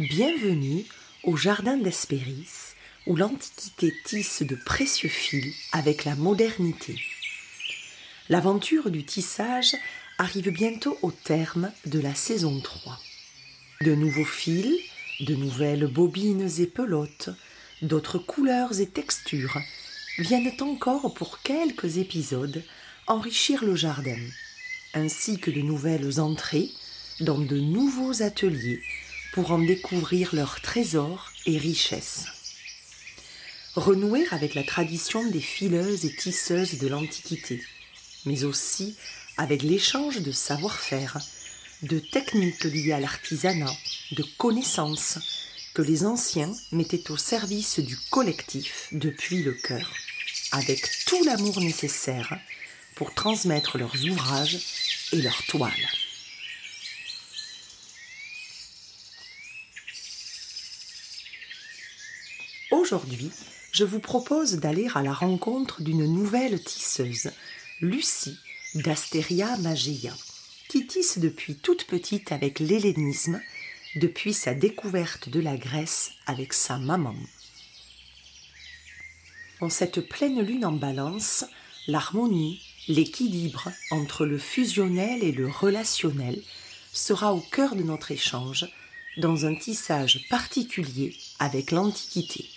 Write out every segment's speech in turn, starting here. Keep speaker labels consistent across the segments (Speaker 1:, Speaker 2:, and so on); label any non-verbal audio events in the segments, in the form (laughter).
Speaker 1: Bienvenue au Jardin d'Hespéris, où l'Antiquité tisse de précieux fils avec la modernité. L'aventure du tissage arrive bientôt au terme de la saison 3. De nouveaux fils, de nouvelles bobines et pelotes, d'autres couleurs et textures viennent encore pour quelques épisodes enrichir le jardin, ainsi que de nouvelles entrées dans de nouveaux ateliers pour en découvrir leurs trésors et richesses. Renouer avec la tradition des fileuses et tisseuses de l'Antiquité, mais aussi avec l'échange de savoir-faire, de techniques liées à l'artisanat, de connaissances que les anciens mettaient au service du collectif depuis le cœur, avec tout l'amour nécessaire pour transmettre leurs ouvrages et leurs toiles. Aujourd'hui, je vous propose d'aller à la rencontre d'une nouvelle tisseuse, Lucie d'Asteria Mageia, qui tisse depuis toute petite avec l'hellénisme, depuis sa découverte de la Grèce avec sa maman. En cette pleine lune en balance, l'harmonie, l'équilibre entre le fusionnel et le relationnel sera au cœur de notre échange dans un tissage particulier avec l'Antiquité.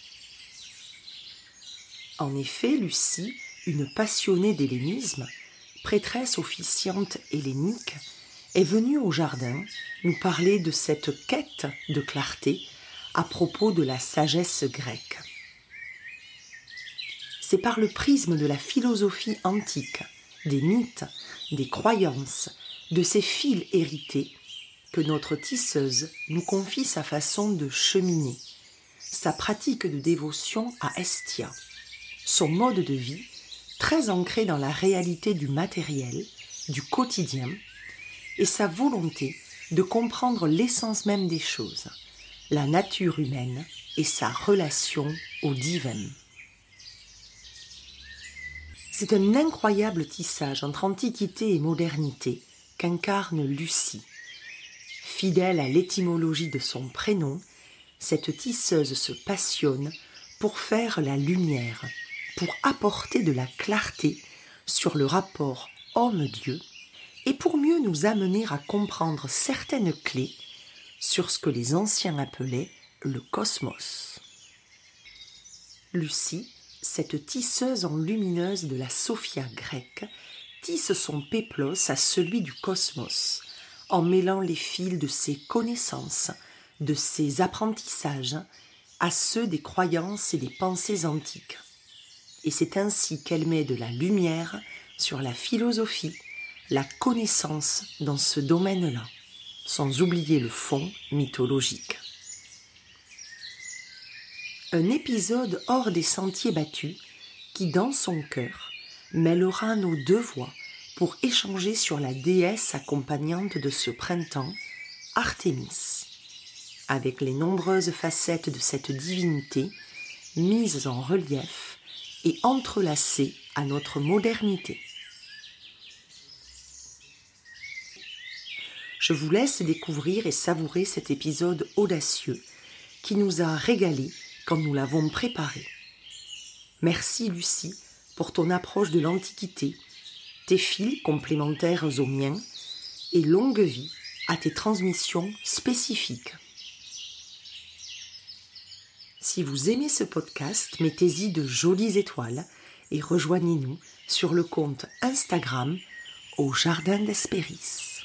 Speaker 1: En effet, Lucie, une passionnée d'hellénisme, prêtresse officiante hellénique, est venue au jardin nous parler de cette quête de clarté à propos de la sagesse grecque. C'est par le prisme de la philosophie antique, des mythes, des croyances, de ces fils hérités, que notre tisseuse nous confie sa façon de cheminer, sa pratique de dévotion à Estia son mode de vie, très ancré dans la réalité du matériel, du quotidien, et sa volonté de comprendre l'essence même des choses, la nature humaine et sa relation au divin. C'est un incroyable tissage entre antiquité et modernité qu'incarne Lucie. Fidèle à l'étymologie de son prénom, cette tisseuse se passionne pour faire la lumière, pour apporter de la clarté sur le rapport homme-dieu et pour mieux nous amener à comprendre certaines clés sur ce que les anciens appelaient le cosmos. Lucie, cette tisseuse en lumineuse de la Sophia grecque, tisse son péplos à celui du cosmos, en mêlant les fils de ses connaissances, de ses apprentissages, à ceux des croyances et des pensées antiques et c'est ainsi qu'elle met de la lumière sur la philosophie, la connaissance dans ce domaine-là, sans oublier le fond mythologique. Un épisode hors des sentiers battus qui, dans son cœur, mêlera nos deux voix pour échanger sur la déesse accompagnante de ce printemps, Artémis, avec les nombreuses facettes de cette divinité mises en relief et entrelacé à notre modernité. Je vous laisse découvrir et savourer cet épisode audacieux qui nous a régalés quand nous l'avons préparé. Merci Lucie pour ton approche de l'Antiquité, tes fils complémentaires aux miens et longue vie à tes transmissions spécifiques. Si vous aimez ce podcast, mettez-y de jolies étoiles et rejoignez-nous sur le compte Instagram au Jardin d'Hespéris.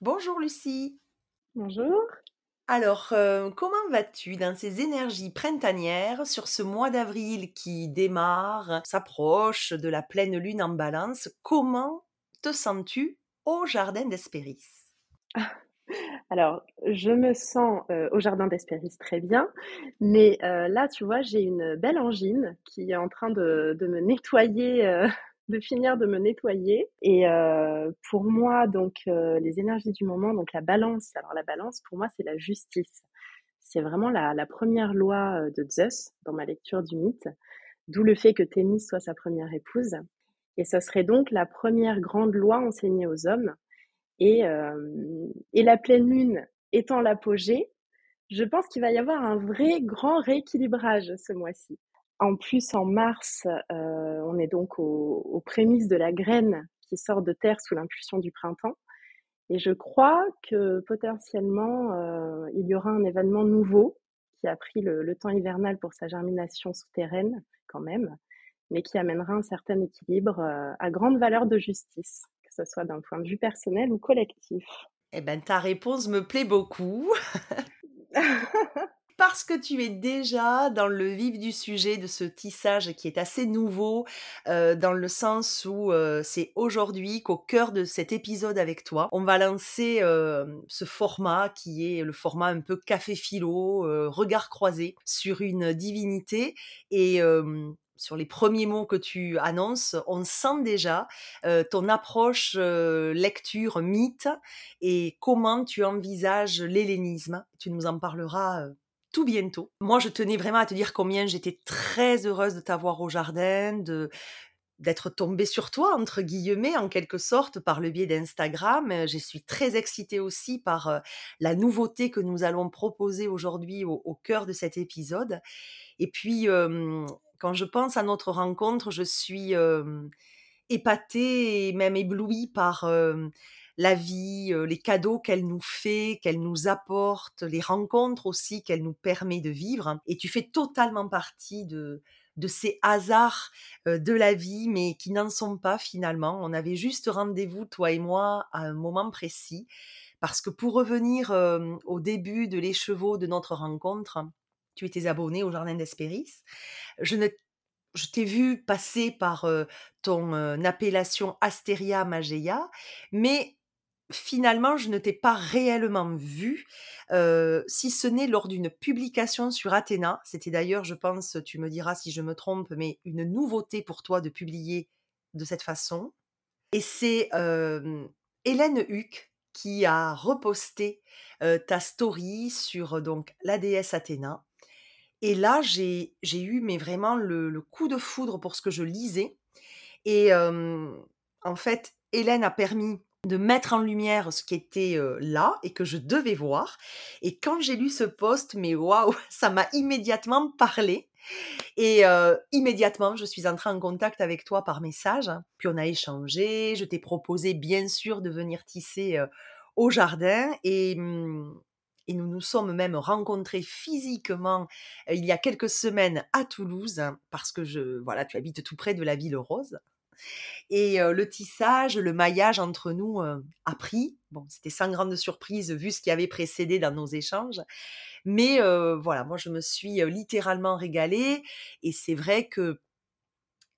Speaker 1: Bonjour Lucie.
Speaker 2: Bonjour.
Speaker 1: Alors, euh, comment vas-tu dans ces énergies printanières sur ce mois d'avril qui démarre, s'approche de la pleine lune en balance? Comment te sens-tu au Jardin d'Hespéris (laughs)
Speaker 2: alors, je me sens au jardin d'Hespéris très bien, mais là, tu vois, j'ai une belle angine qui est en train de, me nettoyer, (laughs) de finir de me nettoyer. Et pour moi, donc, les énergies du moment, donc la balance. Alors, la balance, pour moi, c'est la justice. C'est vraiment la, la, première loi de Zeus dans ma lecture du mythe, d'où le fait que Thémis soit sa première épouse. Et ce serait donc la première grande loi enseignée aux hommes. Et, et la pleine lune étant l'apogée, je pense qu'il va y avoir un vrai grand rééquilibrage ce mois-ci. En plus, en mars, euh, on est donc aux, prémices de la graine qui sort de terre sous l'impulsion du printemps. Et je crois que potentiellement, euh, il y aura un événement nouveau qui a pris le, temps hivernal pour sa germination souterraine quand même, mais qui amènera un certain équilibre euh, à grande valeur de justice, que ce soit d'un point de vue personnel ou collectif.
Speaker 1: Eh bien, ta réponse me plaît beaucoup. (laughs) parce que tu es déjà dans le vif du sujet de ce tissage qui est assez nouveau, euh, dans le sens où euh, c'est aujourd'hui qu'au cœur de cet épisode avec toi, on va lancer euh, ce format qui est le format un peu café philo, regard croisé sur une divinité et sur les premiers mots que tu annonces, on sent déjà ton approche lecture mythe et comment tu envisages l'hellénisme. Tu nous en parleras tout bientôt. Moi, je tenais vraiment à te dire combien j'étais très heureuse de t'avoir au jardin, de d'être tombée sur toi, entre guillemets, en quelque sorte, par le biais d'Instagram. Je suis très excitée aussi par la nouveauté que nous allons proposer aujourd'hui au, cœur de cet épisode. Et puis, quand je pense à notre rencontre, je suis épatée et même éblouie par la vie, les cadeaux qu'elle nous fait, qu'elle nous apporte, les rencontres aussi qu'elle nous permet de vivre. Et tu fais totalement partie de, ces hasards de la vie, mais qui n'en sont pas finalement. On avait juste rendez-vous, toi et moi, à un moment précis. Parce que pour revenir au début de l'écheveau de notre rencontre, tu étais abonné au Jardin d'Espéris. Je ne t'ai vu passer par ton appellation Asteria Mageia, mais finalement, je ne t'ai pas réellement vu, si ce n'est lors d'une publication sur Athéna. C'était d'ailleurs, je pense, tu me diras si je me trompe, mais une nouveauté pour toi de publier de cette façon. Et c'est Hélène Huck qui a reposté ta story sur donc la déesse Athéna. Et là, j'ai eu mais vraiment le, coup de foudre pour ce que je lisais. Et en fait, Hélène a permis de mettre en lumière ce qui était là et que je devais voir. Et quand j'ai lu ce post, mais waouh, (laughs) ça m'a immédiatement parlé. Et immédiatement, je suis entrée en contact avec toi par message. Puis on a échangé. Je t'ai proposé, bien sûr, de venir tisser au jardin. Et, et nous nous sommes même rencontrés physiquement il y a quelques semaines à Toulouse, parce que je, voilà, tu habites tout près de la ville rose. Et le tissage, le maillage entre nous a pris. C'était sans grande surprise vu ce qui avait précédé dans nos échanges. Mais voilà, moi je me suis littéralement régalée. Et c'est vrai que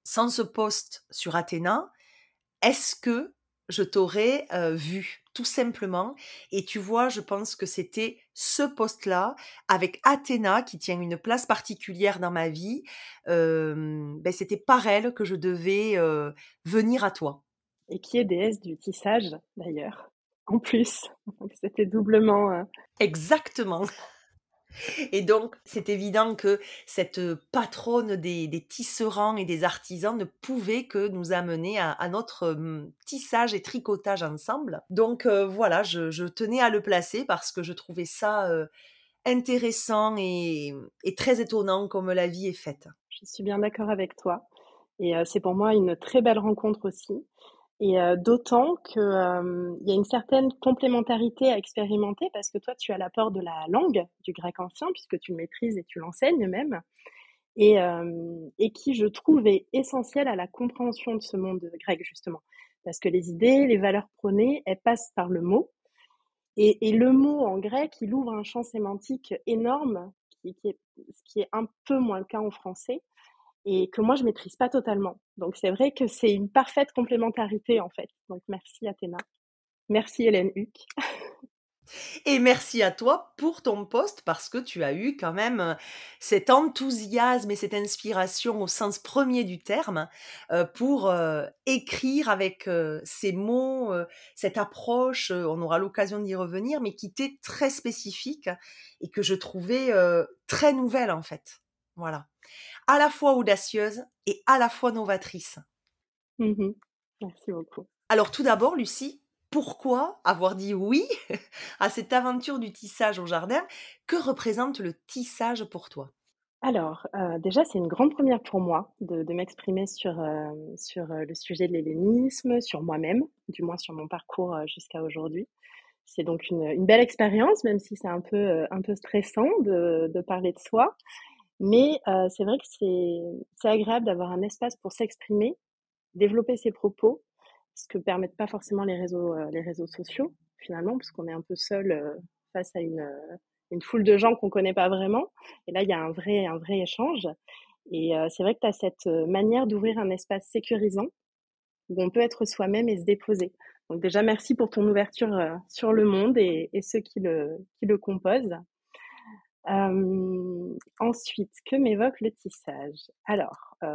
Speaker 1: sans ce poste sur Athéna, est-ce que je t'aurais vu tout simplement. Et tu vois, je pense que c'était ce poste-là, avec Athéna, qui tient une place particulière dans ma vie. ben, c'était par elle que je devais venir à toi.
Speaker 2: Et qui est déesse du tissage, d'ailleurs, en plus. C'était doublement.
Speaker 1: Exactement. Et donc, c'est évident que cette patronne des, tisserands et des artisans ne pouvait que nous amener à, notre tissage et tricotage ensemble. Donc voilà, je, tenais à le placer parce que je trouvais ça intéressant et, très étonnant comme la vie est faite.
Speaker 2: Je suis bien d'accord avec toi. Et c'est pour moi une très belle rencontre aussi. Et d'autant qu'il y a une certaine complémentarité à expérimenter parce que toi, tu as l'apport de la langue du grec ancien puisque tu le maîtrises et tu l'enseignes même, et, et qui, je trouve, est essentiel à la compréhension de ce monde grec justement. Parce que les idées, les valeurs prônées, elles passent par le mot. Et, et le mot en grec, il ouvre un champ sémantique énorme, qui, qui est, qui est un peu moins le cas en français et que moi je maîtrise pas totalement. Donc c'est vrai que c'est une parfaite complémentarité en fait. Donc merci Athéna. Merci Hélène Huck. (laughs)
Speaker 1: Et merci à toi pour ton poste parce que tu as eu quand même euh, cet enthousiasme et cette inspiration au sens premier du terme euh, pour euh, écrire avec ces mots, cette approche, on aura l'occasion d'y revenir, mais qui était très spécifique et que je trouvais très nouvelle en fait. Voilà à la fois audacieuse et à la fois novatrice.
Speaker 2: Mmh Merci beaucoup.
Speaker 1: Alors tout d'abord, Lucie, pourquoi avoir dit oui (laughs) à cette aventure du tissage au jardin? Que représente le tissage pour toi?
Speaker 2: Alors, heu, déjà, c'est une grande première pour moi de de m'exprimer sur, hem, sur, heu, le sujet de l'hellénisme, sur moi-même, du moins sur mon parcours, jusqu'à aujourd'hui. C'est donc une, une belle expérience, même si c'est un peu, un peu stressant de de parler de soi. Mais, heu, c'est vrai que c'est agréable d'avoir un espace pour s'exprimer, développer ses propos, ce que permettent pas forcément les réseaux, heu, les réseaux sociaux, finalement, parce qu'on est un peu seul, heu, face à une, heu, une foule de gens qu'on connaît pas vraiment. Et là, il y a un vrai un vrai échange et heu, c'est vrai que tu as cette, heu, manière d'ouvrir un espace sécurisant, où on peut être soi-même et se déposer. Donc déjà, merci pour ton ouverture, sur le monde et et ceux qui le qui le composent. Ensuite, que m'évoque le tissage? Alors, heu,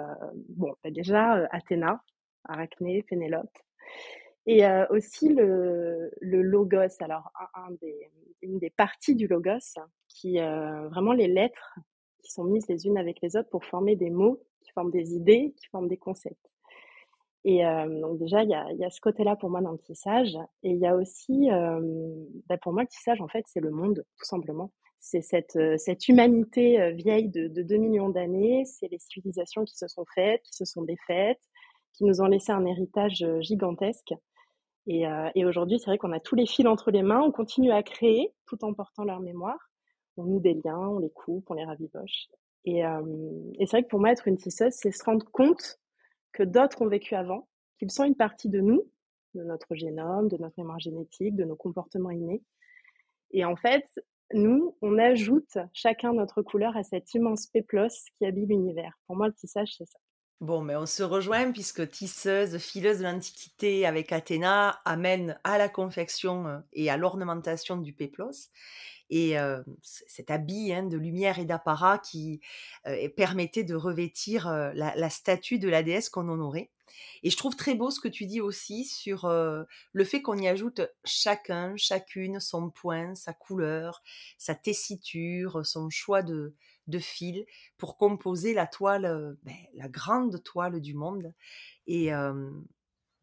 Speaker 2: bon, bah, déjà, heu, Athéna, Arachné, Pénélope et heu, aussi le logos. Alors une des parties du logos qui, vraiment les lettres qui sont mises les unes avec les autres pour former des mots, qui forment des idées, qui forment des concepts et donc déjà il y a ce côté-là pour moi dans le tissage et il y a aussi, bah, pour moi le tissage en fait c'est le monde, tout simplement. C'est cette, heu, cette humanité, heu, vieille de de 2 000 d'années, c'est les civilisations qui se sont faites, qui se sont défaites, qui nous ont laissé un héritage, heu, gigantesque. Et heu et aujourd'hui, c'est vrai qu'on a tous les fils entre les mains, on continue à créer tout en portant leur mémoire. On noue des liens, on les coupe, on les rabiboche et hem et c'est vrai que pour moi, être une tisseuse, c'est se rendre compte que d'autres ont vécu avant, qu'ils sont une partie de nous, de notre génome, de notre mémoire génétique, de nos comportements innés. Et en fait, nous, on ajoute chacun notre couleur à cet immense péplos qui habille l'univers. Pour moi, le tissage, c'est ça.
Speaker 1: Bon, mais on se rejoint puisque tisseuse, fileuse de l'Antiquité avec Athéna amène à la confection euh, et à l'ornementation du péplos. Et euh, cet habit hein, de lumière et d'apparat qui euh, permettait de revêtir euh, la, la statue de la déesse qu'on honorait. Et je trouve très beau ce que tu dis aussi sur le fait qu'on y ajoute chacun, chacune, son point, sa couleur, sa tessiture, son choix de, de fil pour composer la toile, ben, la grande toile du monde. Et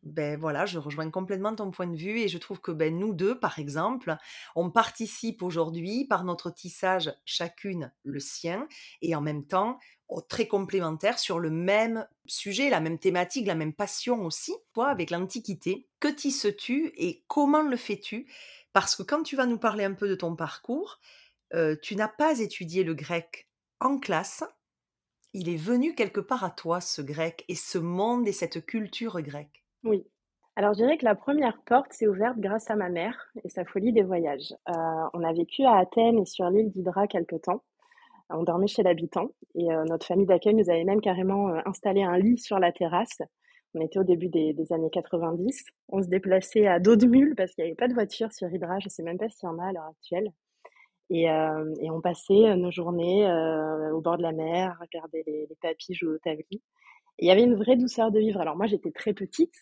Speaker 1: ben voilà, je rejoins complètement ton point de vue et je trouve que ben, nous deux, par exemple, on participe aujourd'hui par notre tissage chacune le sien et en même temps oh, très complémentaires sur le même sujet, la même thématique, la même passion aussi, toi, avec l'Antiquité. Que tisses-tu et comment le fais-tu? Parce que quand tu vas nous parler un peu de ton parcours, euh, tu n'as pas étudié le grec en classe, il est venu quelque part à toi, ce grec et ce monde et cette culture grecque.
Speaker 2: Oui. Alors, je dirais que la première porte s'est ouverte grâce à ma mère et sa folie des voyages. Euh, on a vécu à Athènes et sur l'île d'Hydra quelque temps. On dormait chez l'habitant et euh, notre famille d'accueil nous avait même carrément euh, installé un lit sur la terrasse. On était au début des, années 90. On se déplaçait à dos de mule parce qu'il n'y avait pas de voiture sur Hydra. Je ne sais même pas s'il y en a à l'heure actuelle. Et, on passait nos journées au bord de la mer, regarder les, les papis jouer au tabli. Et il y avait une vraie douceur de vivre. Alors moi, j'étais très petite,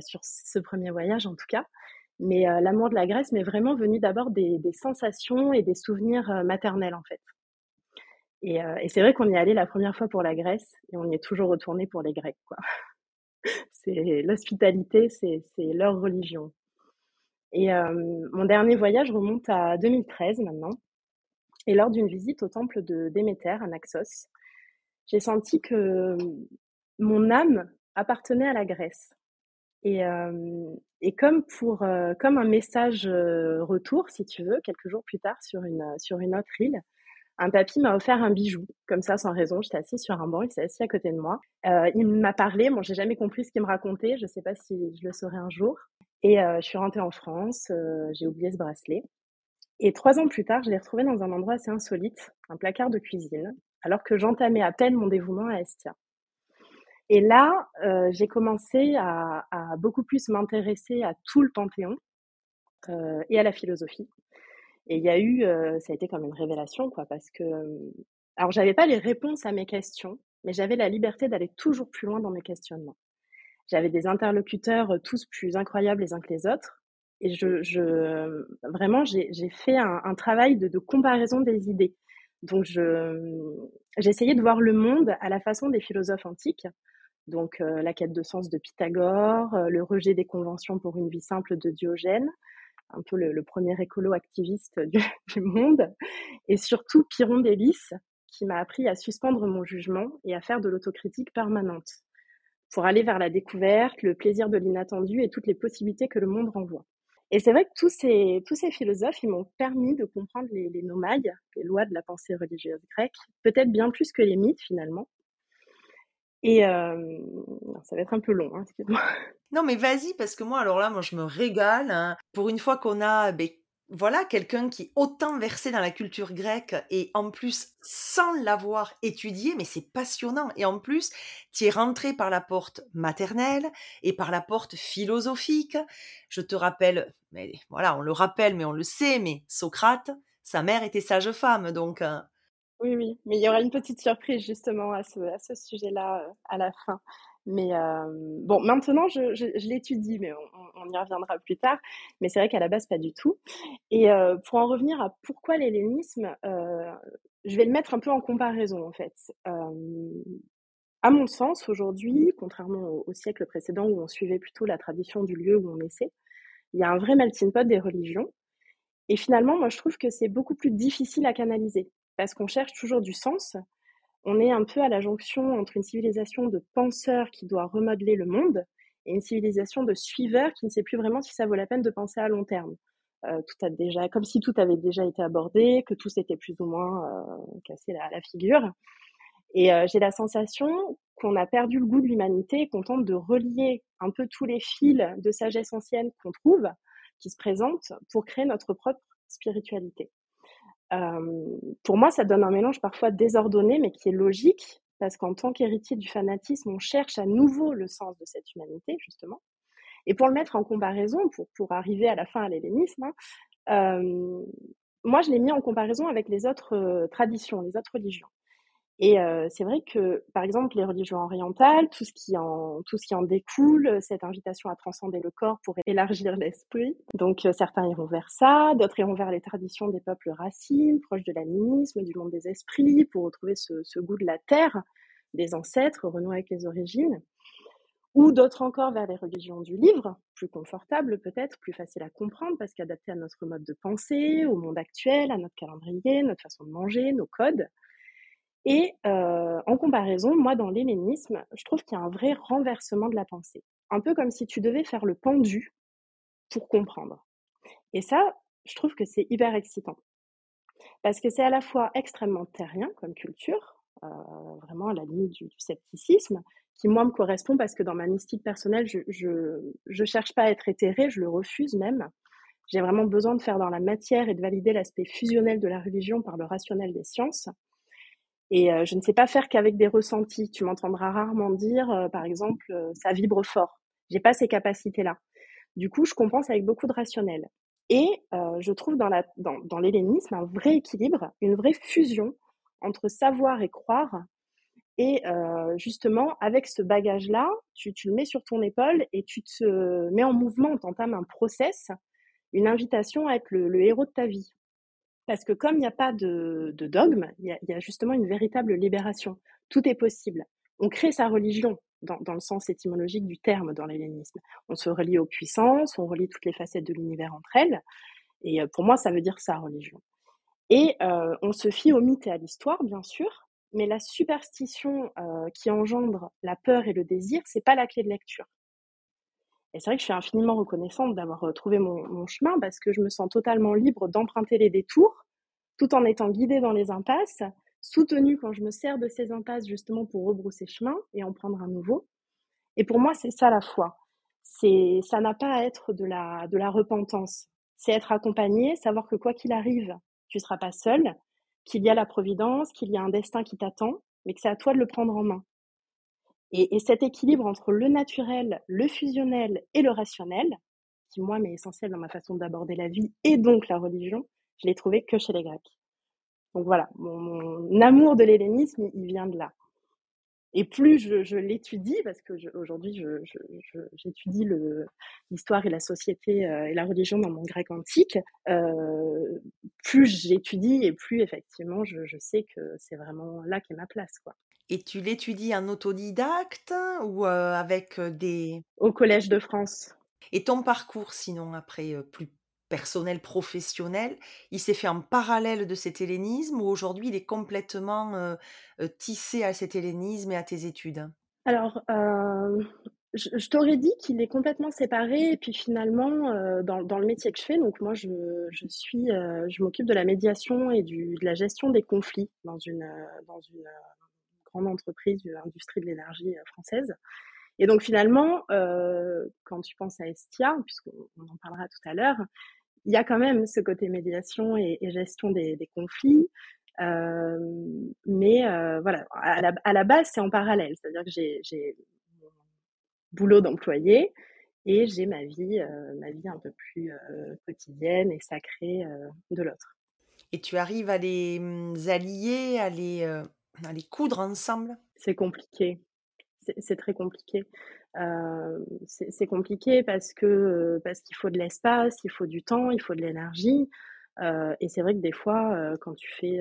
Speaker 2: sur ce premier voyage en tout cas. Mais euh, l'amour de la Grèce m'est vraiment venu d'abord des, sensations et des souvenirs euh, maternels en fait. Et, c'est vrai qu'on y est allé la première fois pour la Grèce et on y est toujours retourné pour les Grecs. Quoi. (laughs) c'est l'hospitalité, c'est leur religion. Et euh, mon dernier voyage remonte à 2013 maintenant. Et lors d'une visite au temple de Déméter à Naxos, j'ai senti que mon âme appartenait à la Grèce. Et, comme pour comme un message retour, si tu veux, quelques jours plus tard sur une sur une autre île, un papy m'a offert un bijou, comme ça, sans raison. J'étais assise sur un banc, il s'est assis à côté de moi. Il m'a parlé, bon, j'ai jamais compris ce qu'il me racontait, je sais pas si je le saurai un jour. Et je suis rentrée en France, j'ai oublié ce bracelet. Et trois ans plus tard, je l'ai retrouvé dans un endroit assez insolite, un placard de cuisine, alors que j'entamais à peine mon dévouement à Estia. Et là, euh, j'ai commencé à, à, beaucoup plus m'intéresser à tout le panthéon euh, et à la philosophie. Et il y a eu, euh, ça a été comme une révélation, quoi, parce que, alors j'avais pas les réponses à mes questions, mais j'avais la liberté d'aller toujours plus loin dans mes questionnements. J'avais des interlocuteurs tous plus incroyables les uns que les autres, et je, je vraiment, j'ai fait un, un travail de, de, comparaison des idées. Donc, je, j'ai essayé de voir le monde à la façon des philosophes antiques, donc la quête de sens de Pythagore, le rejet des conventions pour une vie simple de Diogène, un peu le, premier écolo-activiste du, (laughs) du, monde, et surtout Piron d'Hélice, qui m'a appris à suspendre mon jugement et à faire de l'autocritique permanente, pour aller vers la découverte, le plaisir de l'inattendu et toutes les possibilités que le monde renvoie. Et c'est vrai que tous ces, philosophes, ils m'ont permis de comprendre les, nomailles, les lois de la pensée religieuse grecque, peut-être bien plus que les mythes finalement. Et euh, ça va être un peu long, hein, excuse-moi.
Speaker 1: Non, mais vas-y, parce que moi, alors là, moi, je me régale. Hein. Pour une fois qu'on a ben, voilà quelqu'un qui est autant versé dans la culture grecque et en plus sans l'avoir étudié, mais c'est passionnant. Et en plus, tu es rentré par la porte maternelle et par la porte philosophique. Je te rappelle, mais voilà, on le rappelle, mais on le sait, mais Socrate, sa mère était sage-femme, donc. Euh
Speaker 2: oui, oui, mais il y aura une petite surprise justement à ce, sujet-là euh, à la fin. Mais bon, maintenant, je, l'étudie, mais on, y reviendra plus tard. Mais c'est vrai qu'à la base, pas du tout. Et pour en revenir à pourquoi l'hellénisme, je vais le mettre un peu en comparaison, en fait. à mon sens, aujourd'hui, contrairement au, siècle précédent où on suivait plutôt la tradition du lieu où on naissait, il y a un vrai melting pot des religions. Et finalement, moi, je trouve que c'est beaucoup plus difficile à canaliser parce qu'on cherche toujours du sens on est un peu à la jonction entre une civilisation de penseurs qui doit remodeler le monde et une civilisation de suiveurs qui ne sait plus vraiment si ça vaut la peine de penser à long terme. Euh, tout a déjà, comme si tout avait déjà été abordé, que tout s'était plus ou moins euh, cassé la, la, figure. Et euh, j'ai la sensation qu'on a perdu le goût de l'humanité et qu'on tente de relier un peu tous les fils de sagesse ancienne qu'on trouve, qui se présentent, pour créer notre propre spiritualité pour moi, ça donne un mélange parfois désordonné, mais qui est logique, parce qu'en tant qu'héritier du fanatisme, on cherche à nouveau le sens de cette humanité, justement. Et pour le mettre en comparaison, pour, pour arriver à la fin à l'hellénisme, hein, moi, je l'ai mis en comparaison avec les autres traditions, les autres religions. Et c'est vrai que, par exemple, les religions orientales, tout ce qui en, tout ce qui en découle, cette invitation à transcender le corps pour élargir l'esprit. Donc, certains iront vers ça, d'autres iront vers les traditions des peuples racines, proches de l'animisme, du monde des esprits, pour retrouver ce, ce, goût de la terre, des ancêtres, renouer avec les origines. Ou d'autres encore vers les religions du livre, plus confortables peut-être, plus faciles à comprendre parce qu'adaptées à notre mode de pensée, au monde actuel, à notre calendrier, notre façon de manger, nos codes. Et euh, en comparaison, moi, dans l'hellénisme, je trouve qu'il y a un vrai renversement de la pensée. Un peu comme si tu devais faire le pendu pour comprendre. Et ça, je trouve que c'est hyper excitant. Parce que c'est à la fois extrêmement terrien comme culture, euh, vraiment à la limite du, scepticisme, qui moi me correspond parce que dans ma mystique personnelle, je, je, je cherche pas à être éthérée, je le refuse même. J'ai vraiment besoin de faire dans la matière et de valider l'aspect fusionnel de la religion par le rationnel des sciences. Et euh, je ne sais pas faire qu'avec des ressentis. Tu m'entendras rarement dire, euh, par exemple, euh, ça vibre fort. J'ai pas ces capacités-là. Du coup, je compense avec beaucoup de rationnel. Et je trouve dans, la, dans, dans l'hellénisme un vrai équilibre, une vraie fusion entre savoir et croire. Et justement, avec ce bagage-là, tu, tu, le mets sur ton épaule et tu te mets en mouvement, tu entames un process, une invitation à être le, le héros de ta vie. Parce que comme il n'y a pas de, dogme, il y, a, justement une véritable libération. Tout est possible. On crée sa religion dans, le sens étymologique du terme dans l'hellénisme. On se relie aux puissances, on relie toutes les facettes de l'univers entre elles. Et euh, pour moi, ça veut dire ça, religion. Et euh, on se fie au mythe et à l'histoire, bien sûr, mais la superstition euh, qui engendre la peur et le désir, c'est pas la clé de lecture. Et c'est vrai que je suis infiniment reconnaissante d'avoir euh, trouvé mon, chemin parce que je me sens totalement libre d'emprunter les détours tout en étant guidée dans les impasses, soutenue quand je me sers de ces impasses justement pour rebrousser chemin et en prendre un nouveau. Et pour moi, c'est ça la foi. C'est, ça n'a pas à être de la, de la repentance. C'est être accompagné, savoir que quoi qu'il arrive, tu ne seras pas seul, qu'il y a la providence, qu'il y a un destin qui t'attend, mais que c'est à toi de le prendre en main. Et, cet équilibre entre le naturel, le fusionnel et le rationnel, qui moi m'est essentiel dans ma façon d'aborder la vie et donc la religion, je l'ai trouvé que chez les Grecs. Donc voilà, mon, amour de l'hellénisme, il vient de là. Et plus je, l'étudie, parce que aujourd'hui j'étudie l'histoire et la société euh, et la religion dans mon grec antique, euh, plus j'étudie et plus effectivement je, sais que c'est vraiment là qu'est ma place. Quoi.
Speaker 1: Et tu l'étudies en autodidacte ou, avec, des
Speaker 2: Au Collège de France.
Speaker 1: et ton parcours sinon après, plus personnel, professionnel, il s'est fait en parallèle de cet hellénisme ou aujourd'hui il est complètement, tissé à cet hellénisme et à tes études?
Speaker 2: Alors, je je t'aurais dit qu'il est complètement séparé et puis finalement, dans dans le métier que je fais, donc moi je je suis, je m'occupe de la médiation et du de la gestion des conflits dans une, dans une, grande entreprise de l'industrie de l'énergie, heu, française et donc finalement, heu, quand tu penses à Estia, puisqu'on on en parlera tout à l'heure, il y a quand même ce côté médiation et gestion des conflits, hem, mais voilà, à la à la base, c'est en parallèle. C'est-à-dire que j'ai mon boulot d'employée et j'ai ma vie, ma vie un peu plus, quotidienne et sacrée, de l'autre.
Speaker 1: Et tu arrives à les, mmh, allier, à les, à les coudre ensemble?
Speaker 2: C'est compliqué, c'est très compliqué. Hem, c'est compliqué parce que, heu, parce qu'il faut de l'espace, il faut du temps, il faut de l'énergie, heu et c'est vrai que des fois, quand tu fais,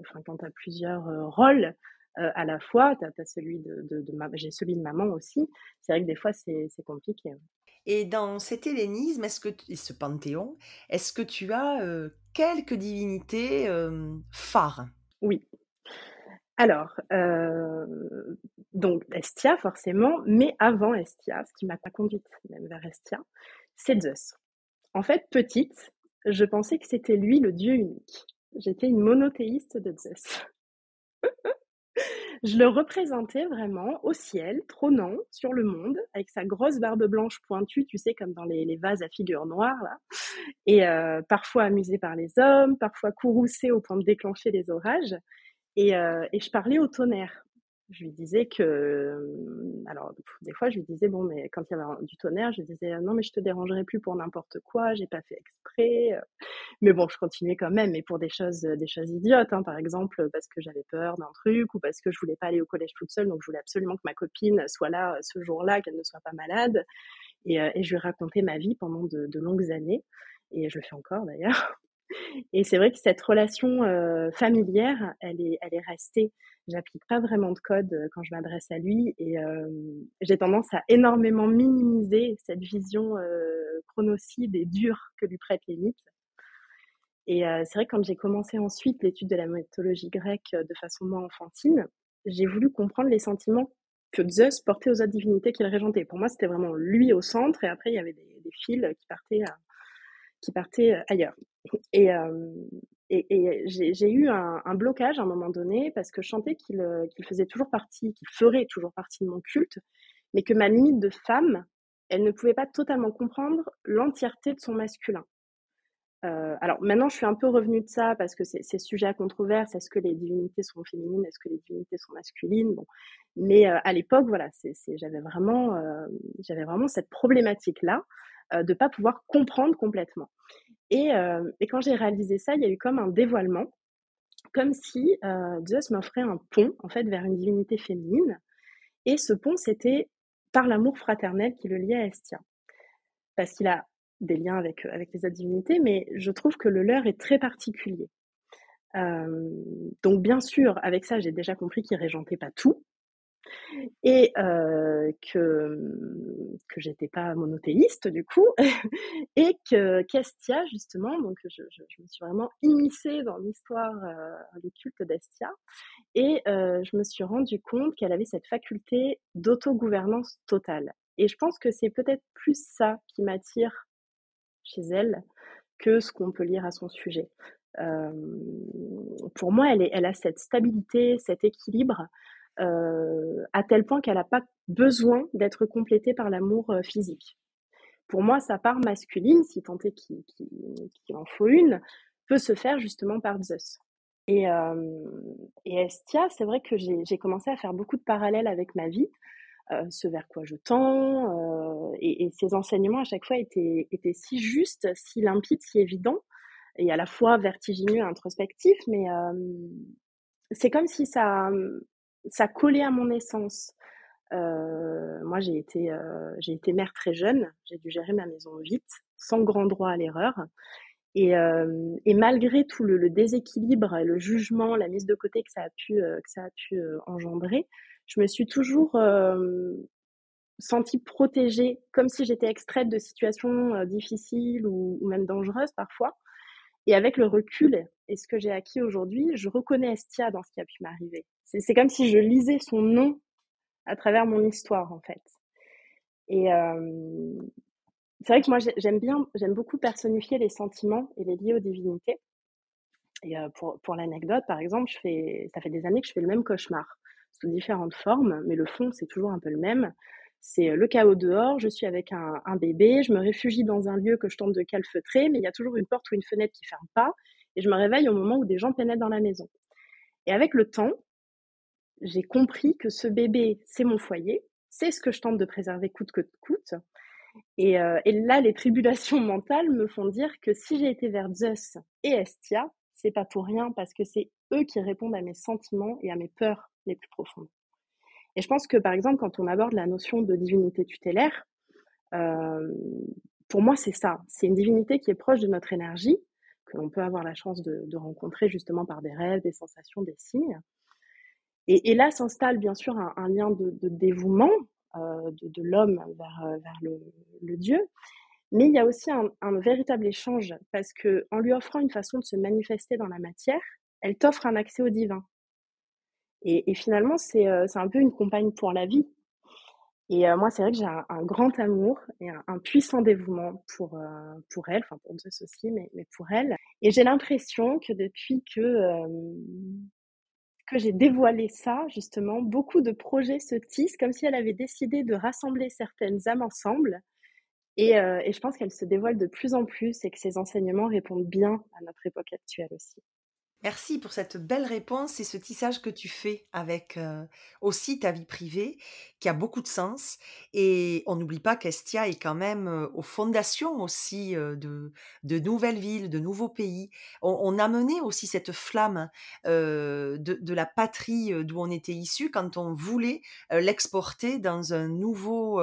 Speaker 2: enfin quand tu as plusieurs, rôles, à la fois, tu as tu as celui de de de ma j'ai celui de maman aussi. C'est vrai que des fois c'est compliqué.
Speaker 1: Et dans cet hellénisme, est-ce que t et ce panthéon, est-ce que tu as, quelques divinités, phares?
Speaker 2: Oui. Alors, heu, donc Hestia forcément, mais avant Hestia, ce qui m'a pas conduite même vers Hestia, c'est Zeus. En fait, petite, je pensais que c'était lui le dieu unique. J'étais une monothéiste de Zeus. (laughs) Je le représentais vraiment au ciel, trônant sur le monde, avec sa grosse barbe blanche pointue, tu sais, comme dans les vases à figures noires là et heu, parfois amusé par les hommes, parfois courroucé au point de déclencher les orages et heu et je parlais au tonnerre. Je lui disais que, hem, alors des fois je lui disais: «Bon, mais» quand il y avait du tonnerre, je disais: «Non, mais je te dérangerai plus pour n'importe quoi, j'ai pas fait exprès, heu». Mais bon, je continuais quand même, mais pour des choses, des choses idiotes, hein. Par exemple, parce que j'avais peur d'un truc ou parce que je voulais pas aller au collège toute seule, donc je voulais absolument que ma copine soit là, ce jour-là, qu'elle ne soit pas malade et heu et je lui racontais ma vie pendant de de longues années et je le fais encore d'ailleurs. Et c'est vrai que cette relation, heu, familière, elle est elle est restée. J'applique pas vraiment de code, heu, quand je m'adresse à lui et j'ai tendance à énormément minimiser cette vision, heu, chronocide et dure que lui prêtent les mythes et heu, c'est vrai que quand j'ai commencé ensuite l'étude de la mythologie grecque, de façon moins enfantine, j'ai voulu comprendre les sentiments que Zeus portait aux autres divinités qu'il régentait. Pour moi, c'était vraiment lui au centre et après il y avait des des fils, qui partaient, qui partaient, ailleurs. Et, et j'ai eu un blocage à un moment donné parce que je sentais qu'il, faisait toujours partie qu'il ferait toujours partie de mon culte, mais que ma limite de femme, elle ne pouvait pas totalement comprendre l'entièreté de son masculin. Alors maintenant je suis un peu revenue de ça parce que c'est sujet à controverse. Est-ce que les divinités sont féminines? Est-ce que les divinités sont masculines? Bon, mais, à l'époque, voilà, j'avais vraiment, j'avais vraiment cette problématique-là, heu, de pas pouvoir comprendre complètement. Et hem et quand j'ai réalisé ça, il y a eu comme un dévoilement, comme si, heu, Zeus m'offrait un pont, en fait, vers une divinité féminine et ce pont, c'était par l'amour fraternel qui le liait à Hestia. Parce qu'il a des liens avec, heu, avec les autres divinités, mais je trouve que le leur est très particulier. Donc bien sûr, avec ça, j'ai déjà compris qu'il régentait pas tout et que, que j'étais pas monothéiste du coup (laughs) et que qu'Hestia justement, donc je me suis vraiment immiscée dans l'histoire, heu, du culte d'Hestia et je me suis rendu compte qu'elle avait cette faculté d'autogouvernance totale et je pense que c'est peut-être plus ça qui m'attire chez elle que ce qu'on peut lire à son sujet. Pour moi, elle a cette stabilité, cet équilibre, heu, à tel point qu'elle a pas besoin d'être complétée par l'amour, heu, physique. Pour moi, sa part masculine, si tant est qu'il en faut une, peut se faire justement par Zeus. Et hem et Hestia, c'est vrai que j'ai commencé à faire beaucoup de parallèles avec ma vie, ce vers quoi je tends, et et ses enseignements à chaque fois étaient étaient si justes, si limpides, si évidents et à la fois vertigineux et introspectifs, mais c'est comme si ça, ça collait à mon essence. Heu, moi, j'ai été, heu, j'ai été mère très jeune, j'ai dû gérer ma maison vite, sans grand droit à l'erreur Et, et malgré tout le, déséquilibre, le jugement, la mise de côté que ça a pu, engendrer, je me suis toujours sentie protégée, comme si j'étais extraite de situations difficiles ou, même dangereuses parfois. Et avec le recul et ce que j'ai acquis aujourd'hui, je reconnais Estia dans ce qui a pu m'arriver. C'est comme si je lisais son nom à travers mon histoire, en fait. Et c'est vrai que moi, j'aime bien, j'aime beaucoup personnifier les sentiments et les lier aux divinités. Et pour, pour l'anecdote, par exemple, je fais, ça fait des années que je fais le même cauchemar, sous différentes formes, mais le fond, c'est toujours un peu le même. C'est le chaos dehors, je suis avec un, un, bébé, je me réfugie dans un lieu que je tente de calfeutrer, mais il y a toujours une porte ou une fenêtre qui ferme pas, et je me réveille au moment où des gens pénètrent dans la maison. Et avec le temps, j'ai compris que ce bébé, c'est mon foyer, c'est ce que je tente de préserver coûte que coûte. Et, euh, là, les tribulations (laughs) mentales me font dire que si j'ai été vers Zeus et Estia, c'est pas pour rien parce que c'est eux qui répondent à mes sentiments et à mes peurs les plus profondes. Et je pense que, par exemple, quand on aborde la notion de divinité tutélaire, euh, pour moi, c'est ça. C'est une divinité qui est proche de notre énergie, que l'on peut avoir la chance de, rencontrer justement par des rêves, des sensations, des signes. Et, là s'installe bien sûr un, lien de, dévouement euh, de, l'homme vers, euh, le, Dieu. Mais il y a aussi un, véritable échange parce que en lui offrant une façon de se manifester dans la matière, elle t'offre un accès au divin. Et, finalement, c'est euh, un peu une compagne pour la vie. Et euh, moi, c'est vrai que j'ai un, grand amour et un, puissant dévouement pour, pour elle, enfin pour Zeus aussi, mais, mais pour elle. Et j'ai l'impression que depuis que, que j'ai dévoilé ça, justement, beaucoup de projets se tissent comme si elle avait décidé de rassembler certaines âmes ensemble. Et, euh, et je pense qu'elle se dévoile de plus en plus et que ses enseignements répondent bien à notre époque actuelle aussi.
Speaker 1: Merci pour cette belle réponse et ce tissage que tu fais avec euh, aussi ta vie privée, qui a beaucoup de sens. Et on n'oublie pas qu'Estia est quand même euh, aux fondations aussi euh, de, de nouvelles villes, de nouveaux pays. On, on a mené aussi cette flamme de, de, la patrie d'où on était issu quand on voulait l'exporter dans un nouveau